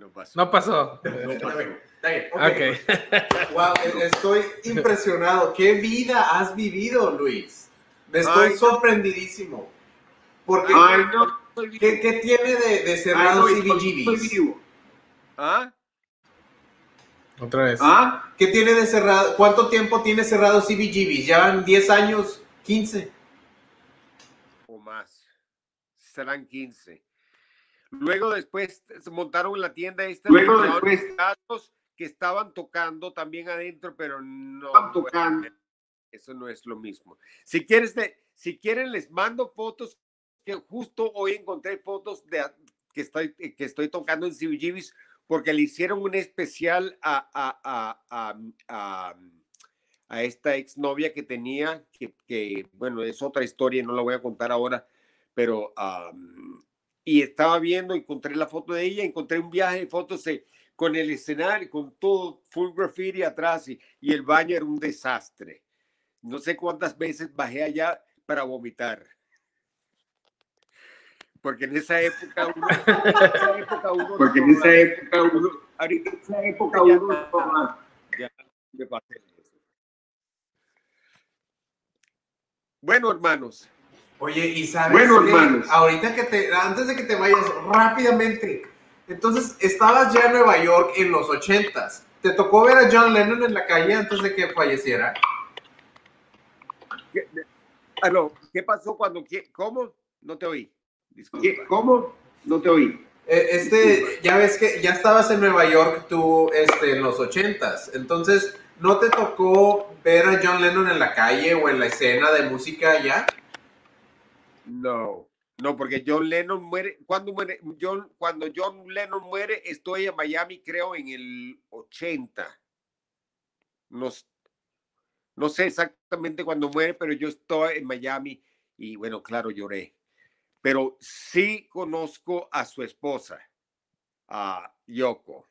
No pasó. No pasó. No pasó. Está bien, ok. Ok. Wow, e- estoy impresionado. ¿Qué vida has vivido, Luis? Me estoy Ay, sorprendidísimo. Porque, ay, no, ¿qué, tiene de, de Ay, cerrado no, CBGBs? vivo. ¿Ah? Otra vez. ¿Ah? ¿Qué tiene de cerrado? ¿Cuánto tiempo tiene cerrado CBGBs? ¿Llevan 10 años? ¿15? O más. Serán 15. Luego después se montaron la tienda esta Luego después- Gatos que estaban tocando también adentro, pero no. Estaban tocando. Eso no es lo mismo. Si quieres, si quieren, les mando fotos que justo hoy encontré fotos de que estoy, que estoy tocando en CBGBs porque le hicieron un especial a, a, a, a, a- esta exnovia que tenía, que, que, bueno, es otra historia, no la voy a contar ahora, pero y estaba viendo, encontré la foto de ella, encontré un viaje de fotos de- con el escenario, con todo full graffiti atrás y, y el baño era un desastre. No sé cuántas veces bajé allá para vomitar. Porque en esa época uno, en esa época uno Porque en esa época uno, ahorita en esa época uno ya me pasé. Bueno, hermanos, Oye, y sabes Bueno, hermanos. ahorita que te, antes de que te vayas rápidamente, entonces estabas ya en Nueva York en los ochentas. ¿Te tocó ver a John Lennon en la calle antes de que falleciera? ¿qué, no, ¿qué pasó cuando, qué, cómo? No te oí. ¿Cómo? No te oí. Eh, Este, ya ves que ya estabas en Nueva York tú este, en los ochentas, entonces ¿no te tocó ver a John Lennon en la calle o en la escena de música allá? No, no, porque John Lennon muere, cuando muere, John, cuando John Lennon muere, estoy en Miami, creo, en el 80. No, no sé exactamente cuándo muere, pero yo estoy en Miami y bueno, claro, lloré. Pero sí conozco a su esposa, a Yoko,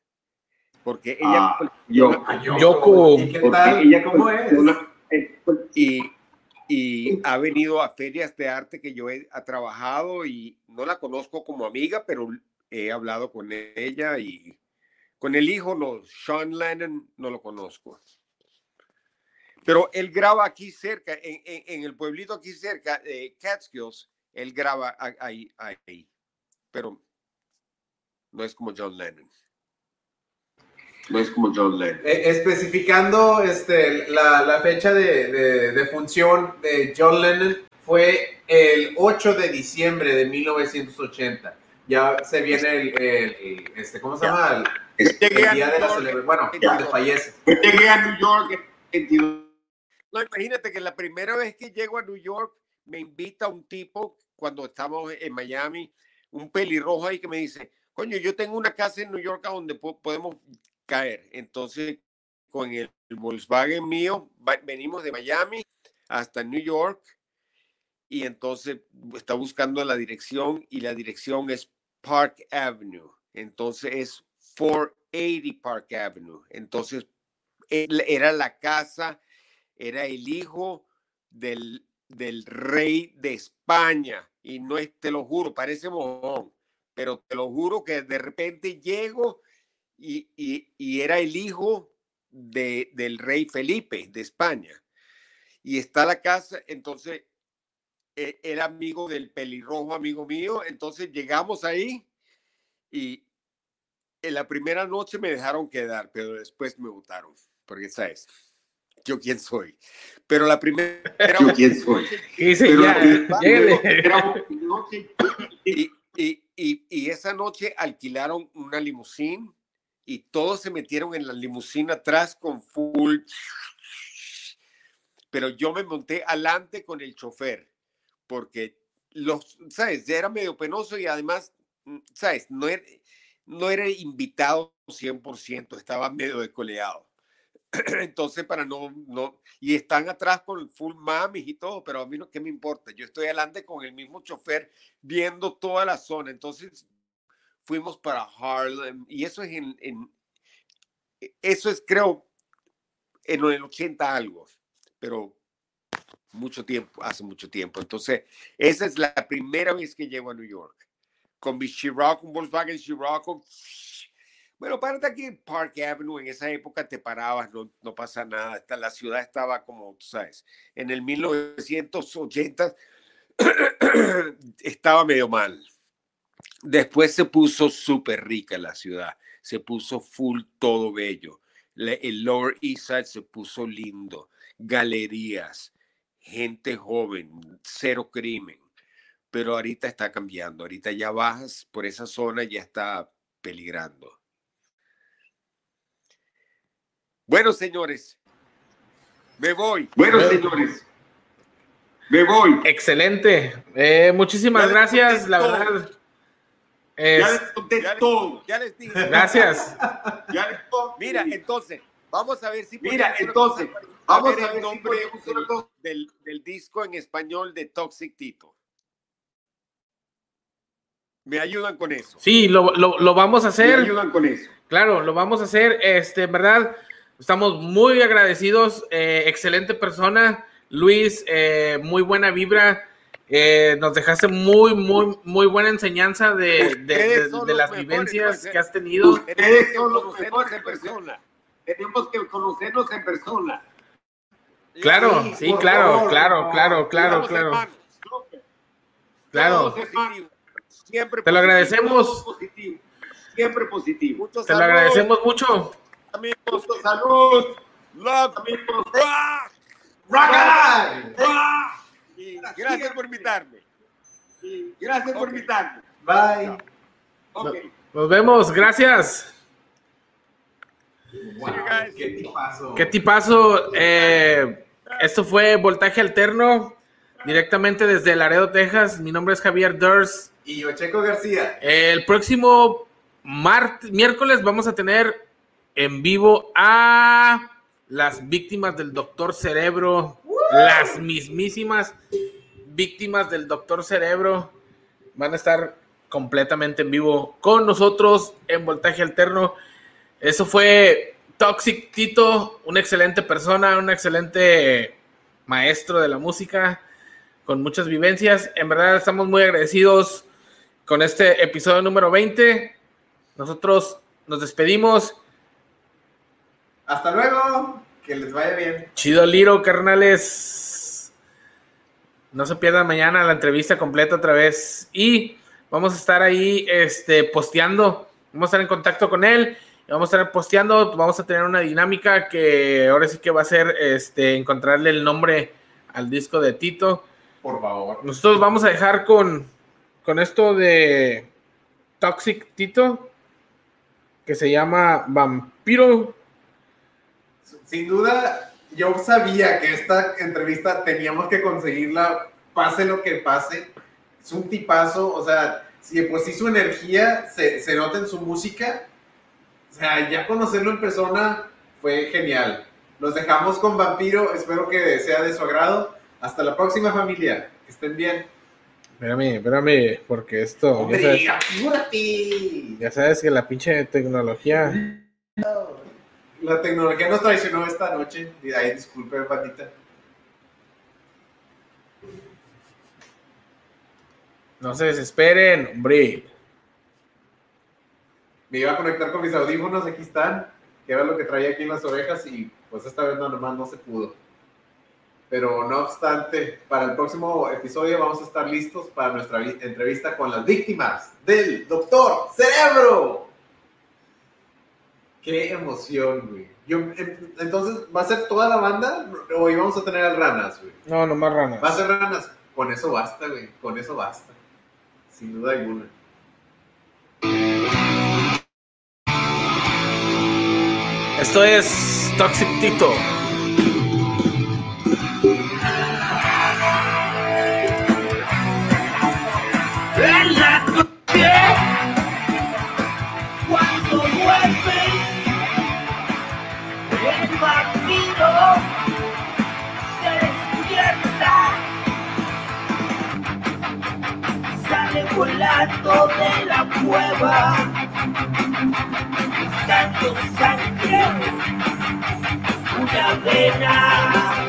porque ella Ah, yo. Yoko. ¿Y qué Porque tal? ella ¿Cómo es? una- eh, y, y ha venido a ferias de arte que yo he ha trabajado y no la conozco como amiga, pero he hablado con ella y con el hijo, no, Sean Lennon, no lo conozco. Pero él graba aquí cerca, en, en- en el pueblito aquí cerca, de Catskills, él graba ahí, ahí, pero no es como John Lennon. No es como John Lennon. Eh, especificando este, la, la fecha de, de- de función de John Lennon fue el 8 de diciembre de 1980. Ya se viene el, el- este, ¿cómo se Ya. llama? El, Llegué el a día New de la York, celebración. Bueno, donde fallece. Llegué a New York, 22. No, imagínate que la primera vez que llego a New York me invita un tipo cuando estamos en Miami, un pelirrojo ahí que me dice, coño, yo tengo una casa en New York a donde po- podemos caer. Entonces, con el Volkswagen mío, venimos de Miami hasta New York y entonces está buscando la dirección y la dirección es Park Avenue. Entonces es 480 Park Avenue. Entonces él era la casa, era el hijo del, del rey de España. Y no es, te lo juro, parece mojón, pero te lo juro que de repente llego y, y- y era el hijo de, del rey Felipe de España. Y está la casa, entonces e- era amigo del pelirrojo, amigo mío. Entonces llegamos ahí y en la primera noche me dejaron quedar, pero después me votaron, porque sabes, yo quién soy. Pero la primera Yo quién soy. Y esa noche alquilaron una limusín y todos se metieron en la limusina atrás con full. Pero yo me monté adelante con el chofer porque los, ¿sabes? Ya era medio penoso y además, mm, ¿sabes? No era, no era invitado 100%, estaba medio descoleado. Entonces, para no, no, y están atrás con full mamis y todo, pero a mí no, ¿qué me importa? Yo estoy adelante con el mismo chofer viendo toda la zona. Entonces, fuimos para Harlem y eso es en, en- eso es creo en el 80 algo, pero mucho tiempo, hace mucho tiempo. Entonces, esa es la primera vez que llego a New York con mi Scirocco, un Volkswagen Scirocco. Bueno, párate aquí en Park Avenue, en esa época te parabas, no, no pasa nada. Esta- La ciudad estaba como, tú sabes, en el 1980 estaba medio mal. Después se puso súper rica la ciudad, se puso full todo bello. Le- El Lower East Side se puso lindo, galerías, gente joven, cero crimen. Pero ahorita está cambiando, ahorita ya bajas por esa zona, ya está peligrando. Bueno, señores, me voy. Bueno, señores, me voy. Excelente. Eh, les gracias, la verdad. Es- Ya les conté Ya les- todo. Ya les dije. gracias. Ya les conté. Mira, entonces, vamos a ver si Mira, entonces, cosa vamos a el ver si nombre del- del, del disco en español de Toxic Tito. Me ayudan con eso. Sí, lo, lo- lo vamos a Me hacer. ayudan con eso. Claro, lo vamos a hacer. Este, en verdad, estamos muy agradecidos. eh, excelente persona, Luis, eh, muy buena vibra. Eh, nos dejaste muy, muy, muy buena enseñanza de, de- las mejores, vivencias ¿no? que has tenido. Ustedes son los Conocernos mejores en persona. Tenemos que conocernos en persona. Claro, Sí, claro, favor, claro, claro, claro, claro, hermanos. claro. Siempre Te lo agradecemos. Positivo. Siempre positivo. Te lo agradecemos mucho. amigos. Mucho salud. Love. Amigos. Rock. Rock on. Rock. Y gracias por invitarme. Y Gracias por invitarme. Bye. Ok. Nos vemos, gracias. Wow, qué tipazo. ¿Qué tipazo? Eh, esto fue Voltaje Alterno, directamente desde Laredo, Texas. Mi nombre es Javier Durs. Y yo, Checo García. El próximo mart- miércoles vamos a tener en vivo a las víctimas del Doctor Cerebro, las mismísimas víctimas del Doctor Cerebro. Van a estar completamente en vivo con nosotros en Voltaje Alterno. Eso fue Toxic Tito, una excelente persona, un excelente maestro de la música, con muchas vivencias. En verdad estamos muy agradecidos con este episodio número 20. Nosotros nos despedimos. Hasta luego. Que les vaya bien. Chido Liro, carnales. No se pierdan mañana la entrevista completa otra vez. Y vamos a estar ahí este, posteando. Vamos a estar en contacto con él. Vamos a estar posteando. Vamos a tener una dinámica que ahora sí que va a ser este, encontrarle el nombre al disco de Tito. Por favor. Nosotros vamos a dejar con, con esto de Toxic Tito, que se llama Vampiro. Sin duda, yo sabía que esta entrevista teníamos que conseguirla, pase lo que pase. Es un tipazo, o sea, si pues sí su energía se, se nota en su música, o sea, ya conocerlo en persona fue genial. Los dejamos con Vampiro, espero que sea de su agrado. Hasta la próxima familia, que estén bien. Espérame, espérame, porque esto. ya sabes- ¡Hombre, apúrate! Ya sabes que la pinche tecnología. La tecnología nos traicionó esta noche. Y ahí disculpe, patita. No se desesperen, hombre. Me iba a conectar con mis audífonos, aquí están, que era lo que traía aquí en las orejas y pues esta vez nada más no se pudo. Pero no obstante, para el próximo episodio vamos a estar listos para nuestra vi- entrevista con las víctimas del Doctor Cerebro. Qué emoción, güey. Yo, en- entonces, ¿va a ser toda la banda o íbamos a tener al Ranas, güey? No, nomás ranas. Va a ser Ranas. Con eso basta, güey. Con eso basta. Sin duda alguna. Esto es Toxic Tito. Volando de la cueva, buscando sangre, una vena.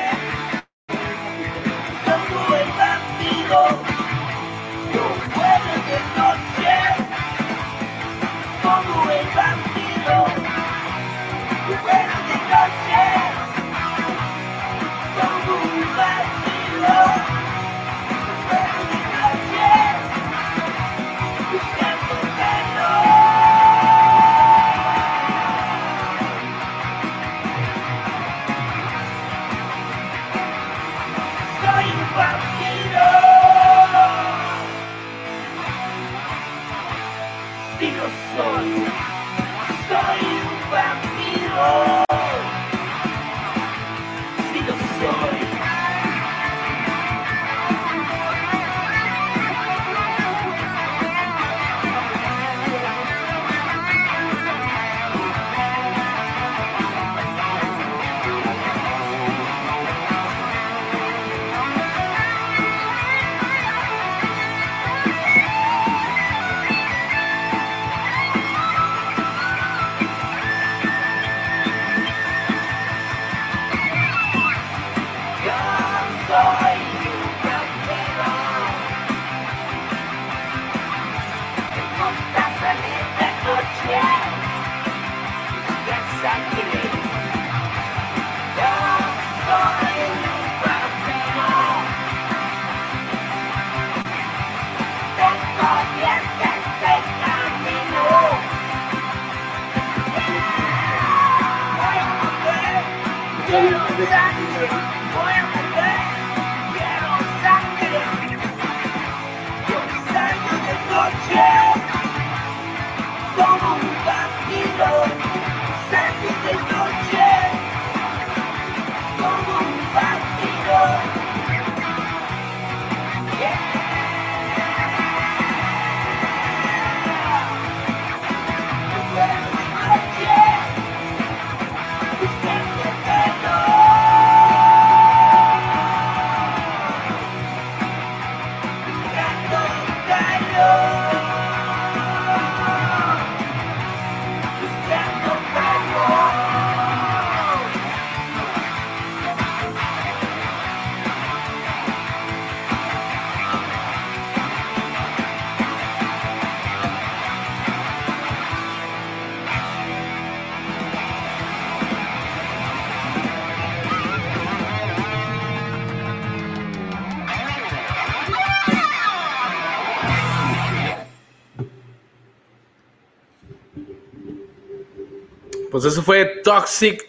Pues eso fue Toxic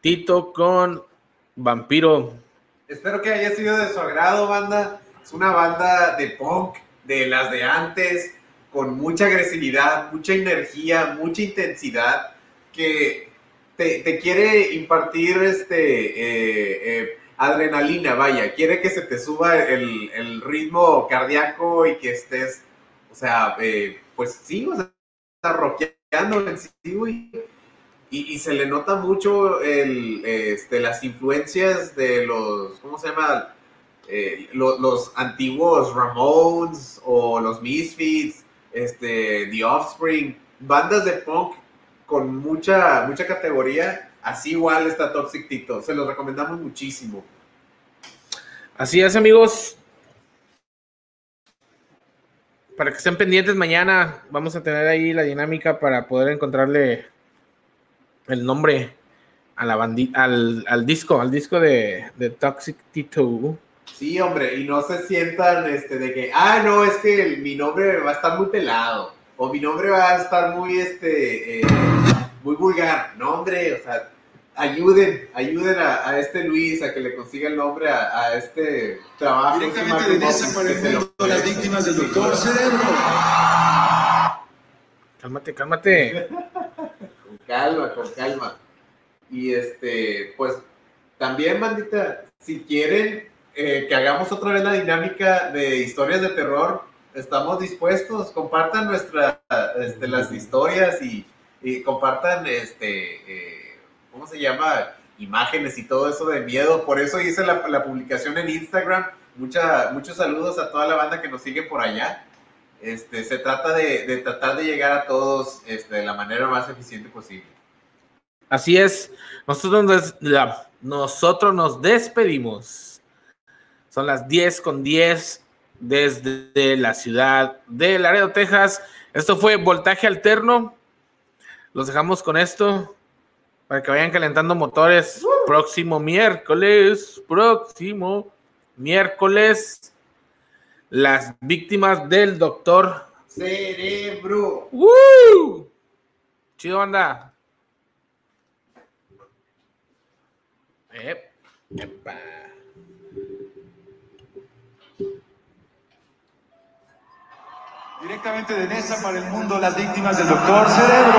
Tito con Vampiro. Espero que haya sido de su agrado, banda. Es una banda de punk, de las de antes, con mucha agresividad, mucha energía, mucha intensidad, que te, quiere impartir este eh, eh, adrenalina, vaya, quiere que se te suba el, el ritmo cardíaco y que estés, o sea, eh, pues sí, o sea, rockeando en sí, güey. Y, se le nota mucho el, este, las influencias de los, ¿cómo se llama? Eh, lo- los antiguos Ramones o los Misfits, este, The Offspring, bandas de punk con mucha, mucha categoría. Así igual está Toxic Tito. Se los recomendamos muchísimo. Así es, amigos. Para que estén pendientes, mañana vamos a tener ahí la dinámica para poder encontrarle el nombre a la bandi al, al disco, al disco de, de Toxic Tito. Sí, hombre, y no se sientan este, de que, ah, no, es que el- mi nombre va a estar muy pelado, o mi nombre va a estar muy, este, eh, muy vulgar. No, hombre, o sea, ayuden, ayuden a, a este Luis a que le consiga el nombre a, a este trabajo. Directamente de Nesa para el mundo, las víctimas del doctor Cerebro. Cálmate, cálmate. Calma, con calma. Y este, pues, también, bandita, si quieren eh, que hagamos otra vez la dinámica de historias de terror, estamos dispuestos. Compartan nuestras, este, las historias y, y compartan, este, eh, ¿cómo se llama? Imágenes y todo eso de miedo. Por eso hice la, la publicación en Instagram. Mucha, muchos saludos a toda la banda que nos sigue por allá. Este, se trata de, de tratar de llegar a todos este, de la manera más eficiente posible. Así es. Nosotros nos, nosotros nos despedimos. Son las 10 con 10 desde la ciudad de Laredo, Texas. Esto fue Voltaje Alterno. Los dejamos con esto para que vayan calentando motores. Próximo miércoles, próximo miércoles, las víctimas del doctor. Cerebro. ¡Woo! Chido, banda. Ep, epa. Directamente de Nesa para el mundo, las víctimas del doctor Cerebro.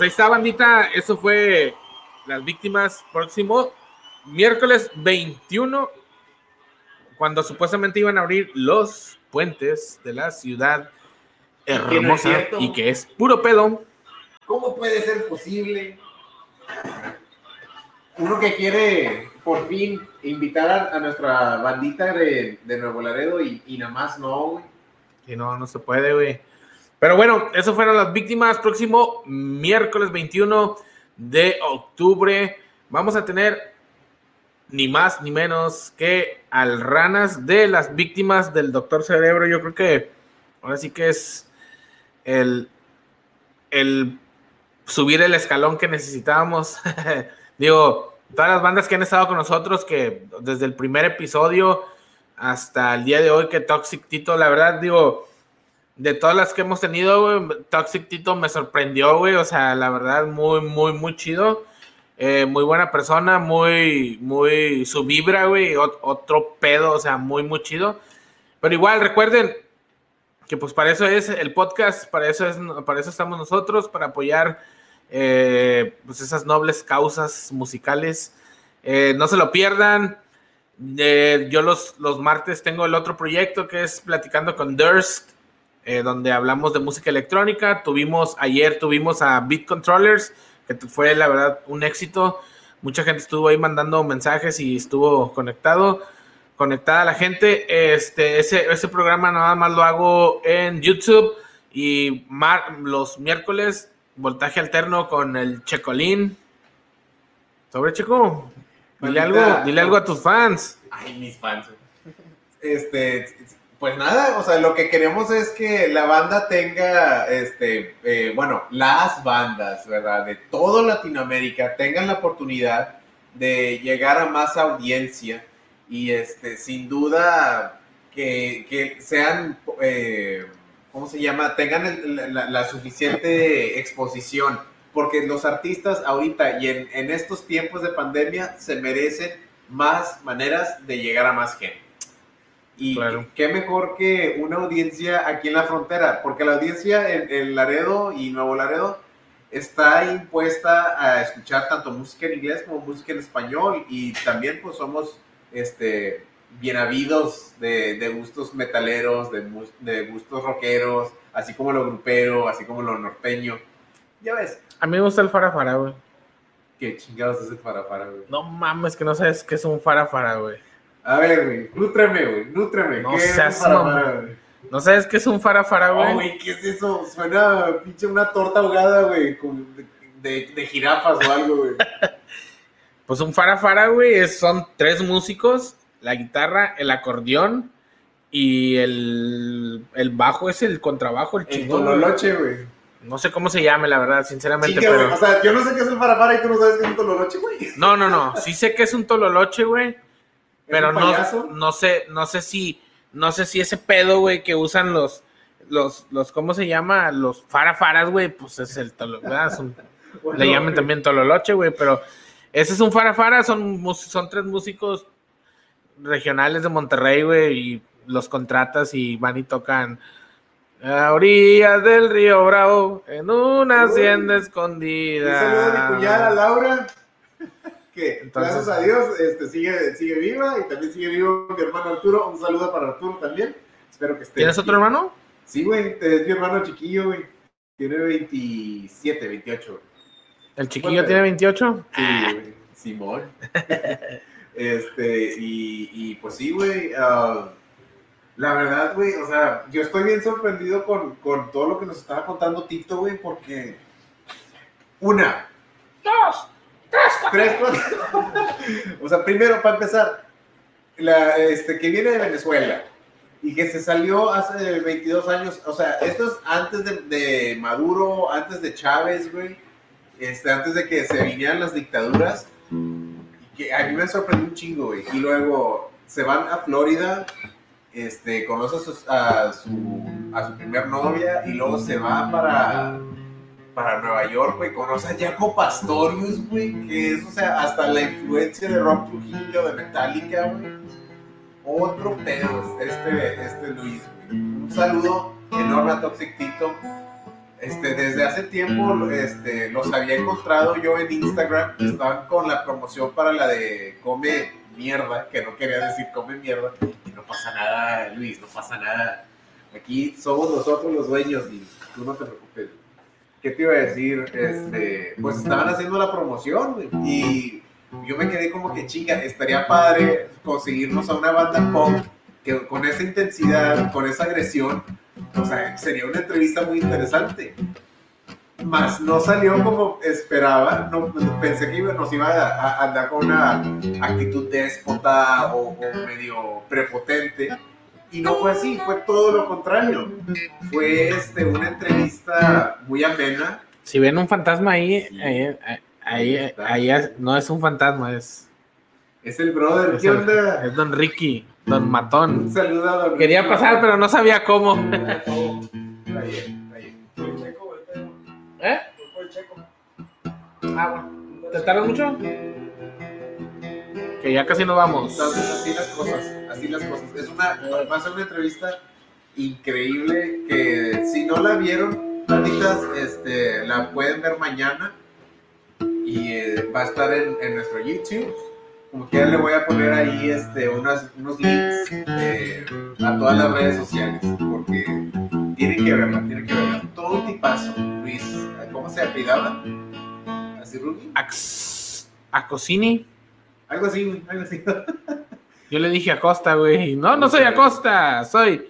Pues ahí está, bandita. Eso fue las víctimas próximo miércoles 21, cuando supuestamente iban a abrir los puentes de la ciudad que no hermosa y que es puro pedo. ¿Cómo puede ser posible? Uno que quiere por fin invitar a, a nuestra bandita de, de Nuevo Laredo y, y nada más no, güey. Y no, no se puede, güey. Pero bueno, eso fueron las víctimas. Próximo miércoles 21 de octubre vamos a tener ni más ni menos que al ranas de las víctimas del Doctor Cerebro. Yo creo que ahora sí que es el, el subir el escalón que necesitábamos. Digo, todas las bandas que han estado con nosotros, que desde el primer episodio hasta el día de hoy, que Toxic Tito, la verdad, digo, de todas las que hemos tenido, Toxic Tito me sorprendió, güey, o sea, la verdad, muy, muy, muy chido. Eh, muy buena persona, muy, muy, su vibra, güey, ot- otro pedo, o sea, muy, muy chido. Pero igual, recuerden que pues para eso es el podcast, para eso, es, para eso estamos nosotros, para apoyar eh, pues esas nobles causas musicales. Eh, no se lo pierdan. Yo los, los martes tengo el otro proyecto que es Platicando con Durst, eh, donde hablamos de música electrónica. Tuvimos, ayer tuvimos a Beat Controllers, que fue la verdad un éxito. Mucha gente estuvo ahí mandando mensajes y estuvo conectado, conectada la gente. Este, ese, ese programa nada más lo hago en YouTube y mar- los miércoles voltaje alterno con el Checolín. Sobre Checo, dile algo, dile algo a tus fans. Ay, mis fans. Este, pues nada, o sea, lo que queremos es que la banda tenga, este, eh, bueno, las bandas, ¿verdad? De todo Latinoamérica tengan la oportunidad de llegar a más audiencia y, este, sin duda que, que sean, eh, ¿cómo se llama? Tengan el- la, la suficiente exposición, porque los artistas ahorita y en estos tiempos de pandemia se merecen más maneras de llegar a más gente. Y Claro. qué mejor que una audiencia aquí en la frontera, porque la audiencia en, en Laredo y Nuevo Laredo está impuesta a escuchar tanto música en inglés como música en español y también pues somos este, bien habidos de, de gustos metaleros, de, de gustos rockeros, así como lo grupero, así como lo norteño. Ya ves, A mí me gusta el farafara, güey. qué chingados es el farafara, güey. No mames, que no sabes qué es un farafara, güey. A ver, güey, nútreme, güey, nútreme. No ¿Qué es seas güey? ¿No sabes qué es un farafara, No, güey? güey, ¿qué es eso? Suena pinche una torta ahogada, güey, de, de- de jirafas o algo, güey. Pues un farafara, güey, es- son tres músicos, la guitarra, el acordeón y el, el bajo es el contrabajo, el El chingón. güey. tololoche, güey. No sé cómo se llame, la verdad, sinceramente, güey. O sea, yo no sé qué es el farafara y tú no sabes qué es un tololoche, güey. No, no, no, sí sé que es un tololoche, güey, pero un no, no sé, no sé si, no sé si ese pedo, güey, que usan los, los, los, ¿cómo se llama? Los farafaras, güey, pues es el tololoche, Bueno, le llaman güey. también tololoche, güey, pero ese es un farafara, son, son tres músicos regionales de Monterrey, güey, y los contratas y van y tocan a orillas del río Bravo, en una hacienda Un escondida. saludo a mi cuñada Laura, que Entonces- gracias a Dios este, sigue, sigue viva y también sigue vivo mi hermano Arturo. Un saludo para Arturo también. Espero que esté. ¿Tienes otro hermano? Sí, güey, es mi hermano chiquillo, güey. Tiene 27, 28. güey. ¿El chiquillo Bueno. tiene 28? Sí, güey. Simón. este, y, y pues sí, güey. ah, la verdad, güey, o sea, yo estoy bien sorprendido con, con todo lo que nos estaba contando Tito, güey, porque. Una. Dos. Tres. cuatro. o sea, primero, para empezar, la, este, que viene de Venezuela y que se salió hace 22 años, o sea, esto es antes de, Maduro, antes de Chávez, güey, este, antes de que se vinieran las dictaduras, y que a mí me sorprendió un chingo, güey, y luego se van a Florida, este, conoce a su, a su primer novia, y luego se va para, para Nueva York, güey, conoce a Jaco Pastorius, güey, que es, o sea, hasta la influencia de Rock Trujillo, de Metallica, güey otro pedo este, este Luis. güey. Un saludo enorme a Toxic Tito. este, desde hace tiempo este, los había encontrado yo en Instagram. Estaban con la promoción para la de Come Mierda, que no quería decir Come Mierda. No pasa nada, Luis, no pasa nada. Aquí somos nosotros los dueños y tú no te preocupes. ¿Qué te iba a decir? Este, pues estaban haciendo la promoción y yo me quedé como que chinga, estaría padre conseguirnos a una banda pop que con esa intensidad, con esa agresión, o sea, sería una entrevista muy interesante. Más no salió como esperaba, no, pensé que iba- nos iba a, a andar con una actitud déspota o, o medio prepotente. Y no fue así, fue todo lo contrario. Fue este, una entrevista muy amena. Si ven un fantasma ahí, Sí. ahí, ahí, Ahí ahí, es- no es un fantasma, es, Es el brother, es, ¿qué el- onda? es Don Ricky, Don Un Matón. saludo a don Quería Ricky. pasar, pero no sabía cómo. ¿Eh? Ah, bueno. ¿Te tardas mucho? Que ya casi nos vamos. Entonces, así las cosas, así las cosas. Es una, va a ser una entrevista increíble que si no la vieron, banditas, este, la pueden ver mañana y eh, va a estar en, en nuestro YouTube. Como que le voy a poner ahí este, unas, unos links eh, a todas las redes sociales porque tienen que verla, tienen que verla. Todo un tipazo, Luis. ¿Cómo se apellidaba? ¿Así? Ax- Acosini. Algo así, algo así. Yo le dije Acosta, güey. No, no soy Acosta, soy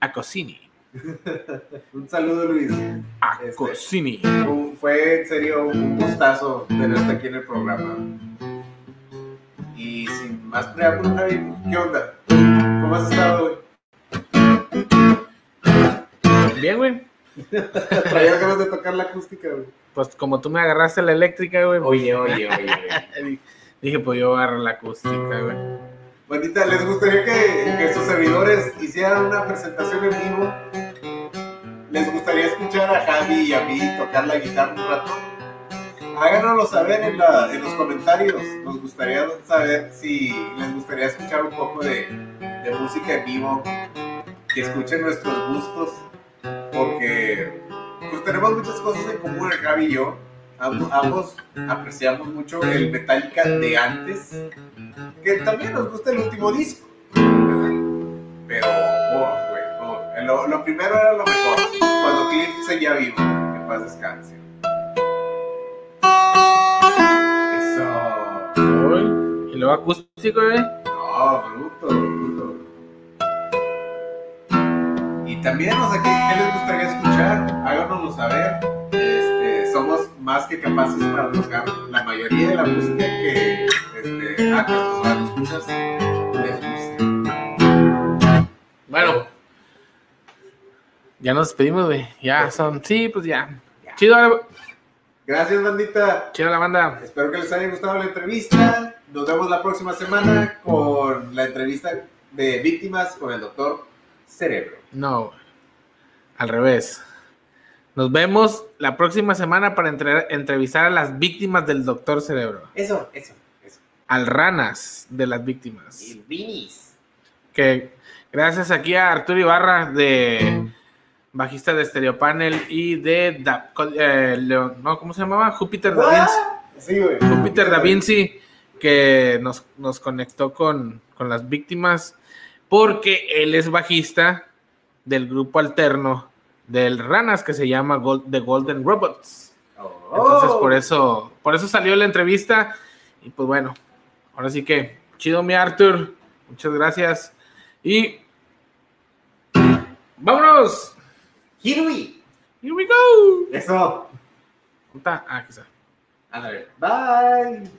Acosini. Un saludo, Luis. Acosini. Un- Fue en serio un gustazo tenerte aquí en el programa. Y sin más preámbulos, Javi, ¿qué onda? ¿Cómo has estado, güey? Bien, güey. Traía ganas de tocar la acústica, güey. Pues como tú me agarraste la eléctrica, güey. Oye, oye, oye. Dije, pues yo agarro la acústica, güey. Bonita, ¿les gustaría que, que sus servidores hicieran una presentación en vivo? ¿Les gustaría escuchar a Javi y a mí tocar la guitarra un rato? Háganoslo saber en, la- los comentarios. Nos gustaría saber si les gustaría escuchar un poco de, música en vivo, que escuchen nuestros gustos, porque pues, tenemos muchas cosas en común, Javi y yo. Ambos apreciamos mucho el Metallica de antes, que también nos gusta el último disco. Pero, oh, güey, lo, lo primero era lo mejor, cuando Cliff seguía vivo, que paz descanse. Eso. Y luego acústico, güey. No, bruto, bruto. Y también, o sea, ¿qué, qué les gustaría escuchar? Háganoslo saber. Este, somos más que capaces para tocar la mayoría de la música que este, a nuestros escuchas les guste. Bueno. Ya nos despedimos, güey. Ya son. Sí, pues ya. Chido, Gracias, bandita. chido la banda. Espero que les haya gustado la entrevista. Nos vemos la próxima semana con la entrevista de víctimas con el doctor Cerebro. No, al revés. Nos vemos la próxima semana para entre- entrevistar a las víctimas del Doctor Cerebro. Eso, eso. Al ranas de las víctimas. Y Vinis. Que gracias aquí a Arturo Ibarra de bajista de Stereo Panel y de Da- eh, no, ¿cómo se llamaba? Júpiter Da Vinci. Sí, güey. Júpiter Da Vinci que nos, nos conectó con, con las víctimas porque él es bajista del grupo alterno del Ranas que se llama Gol- The Golden Robots. Entonces por eso, por eso salió la entrevista y pues bueno, ahora sí que chido mi Arthur, muchas gracias y vámonos. Hirui. Here we go. Eso. Ah, está. Ándale. Bye.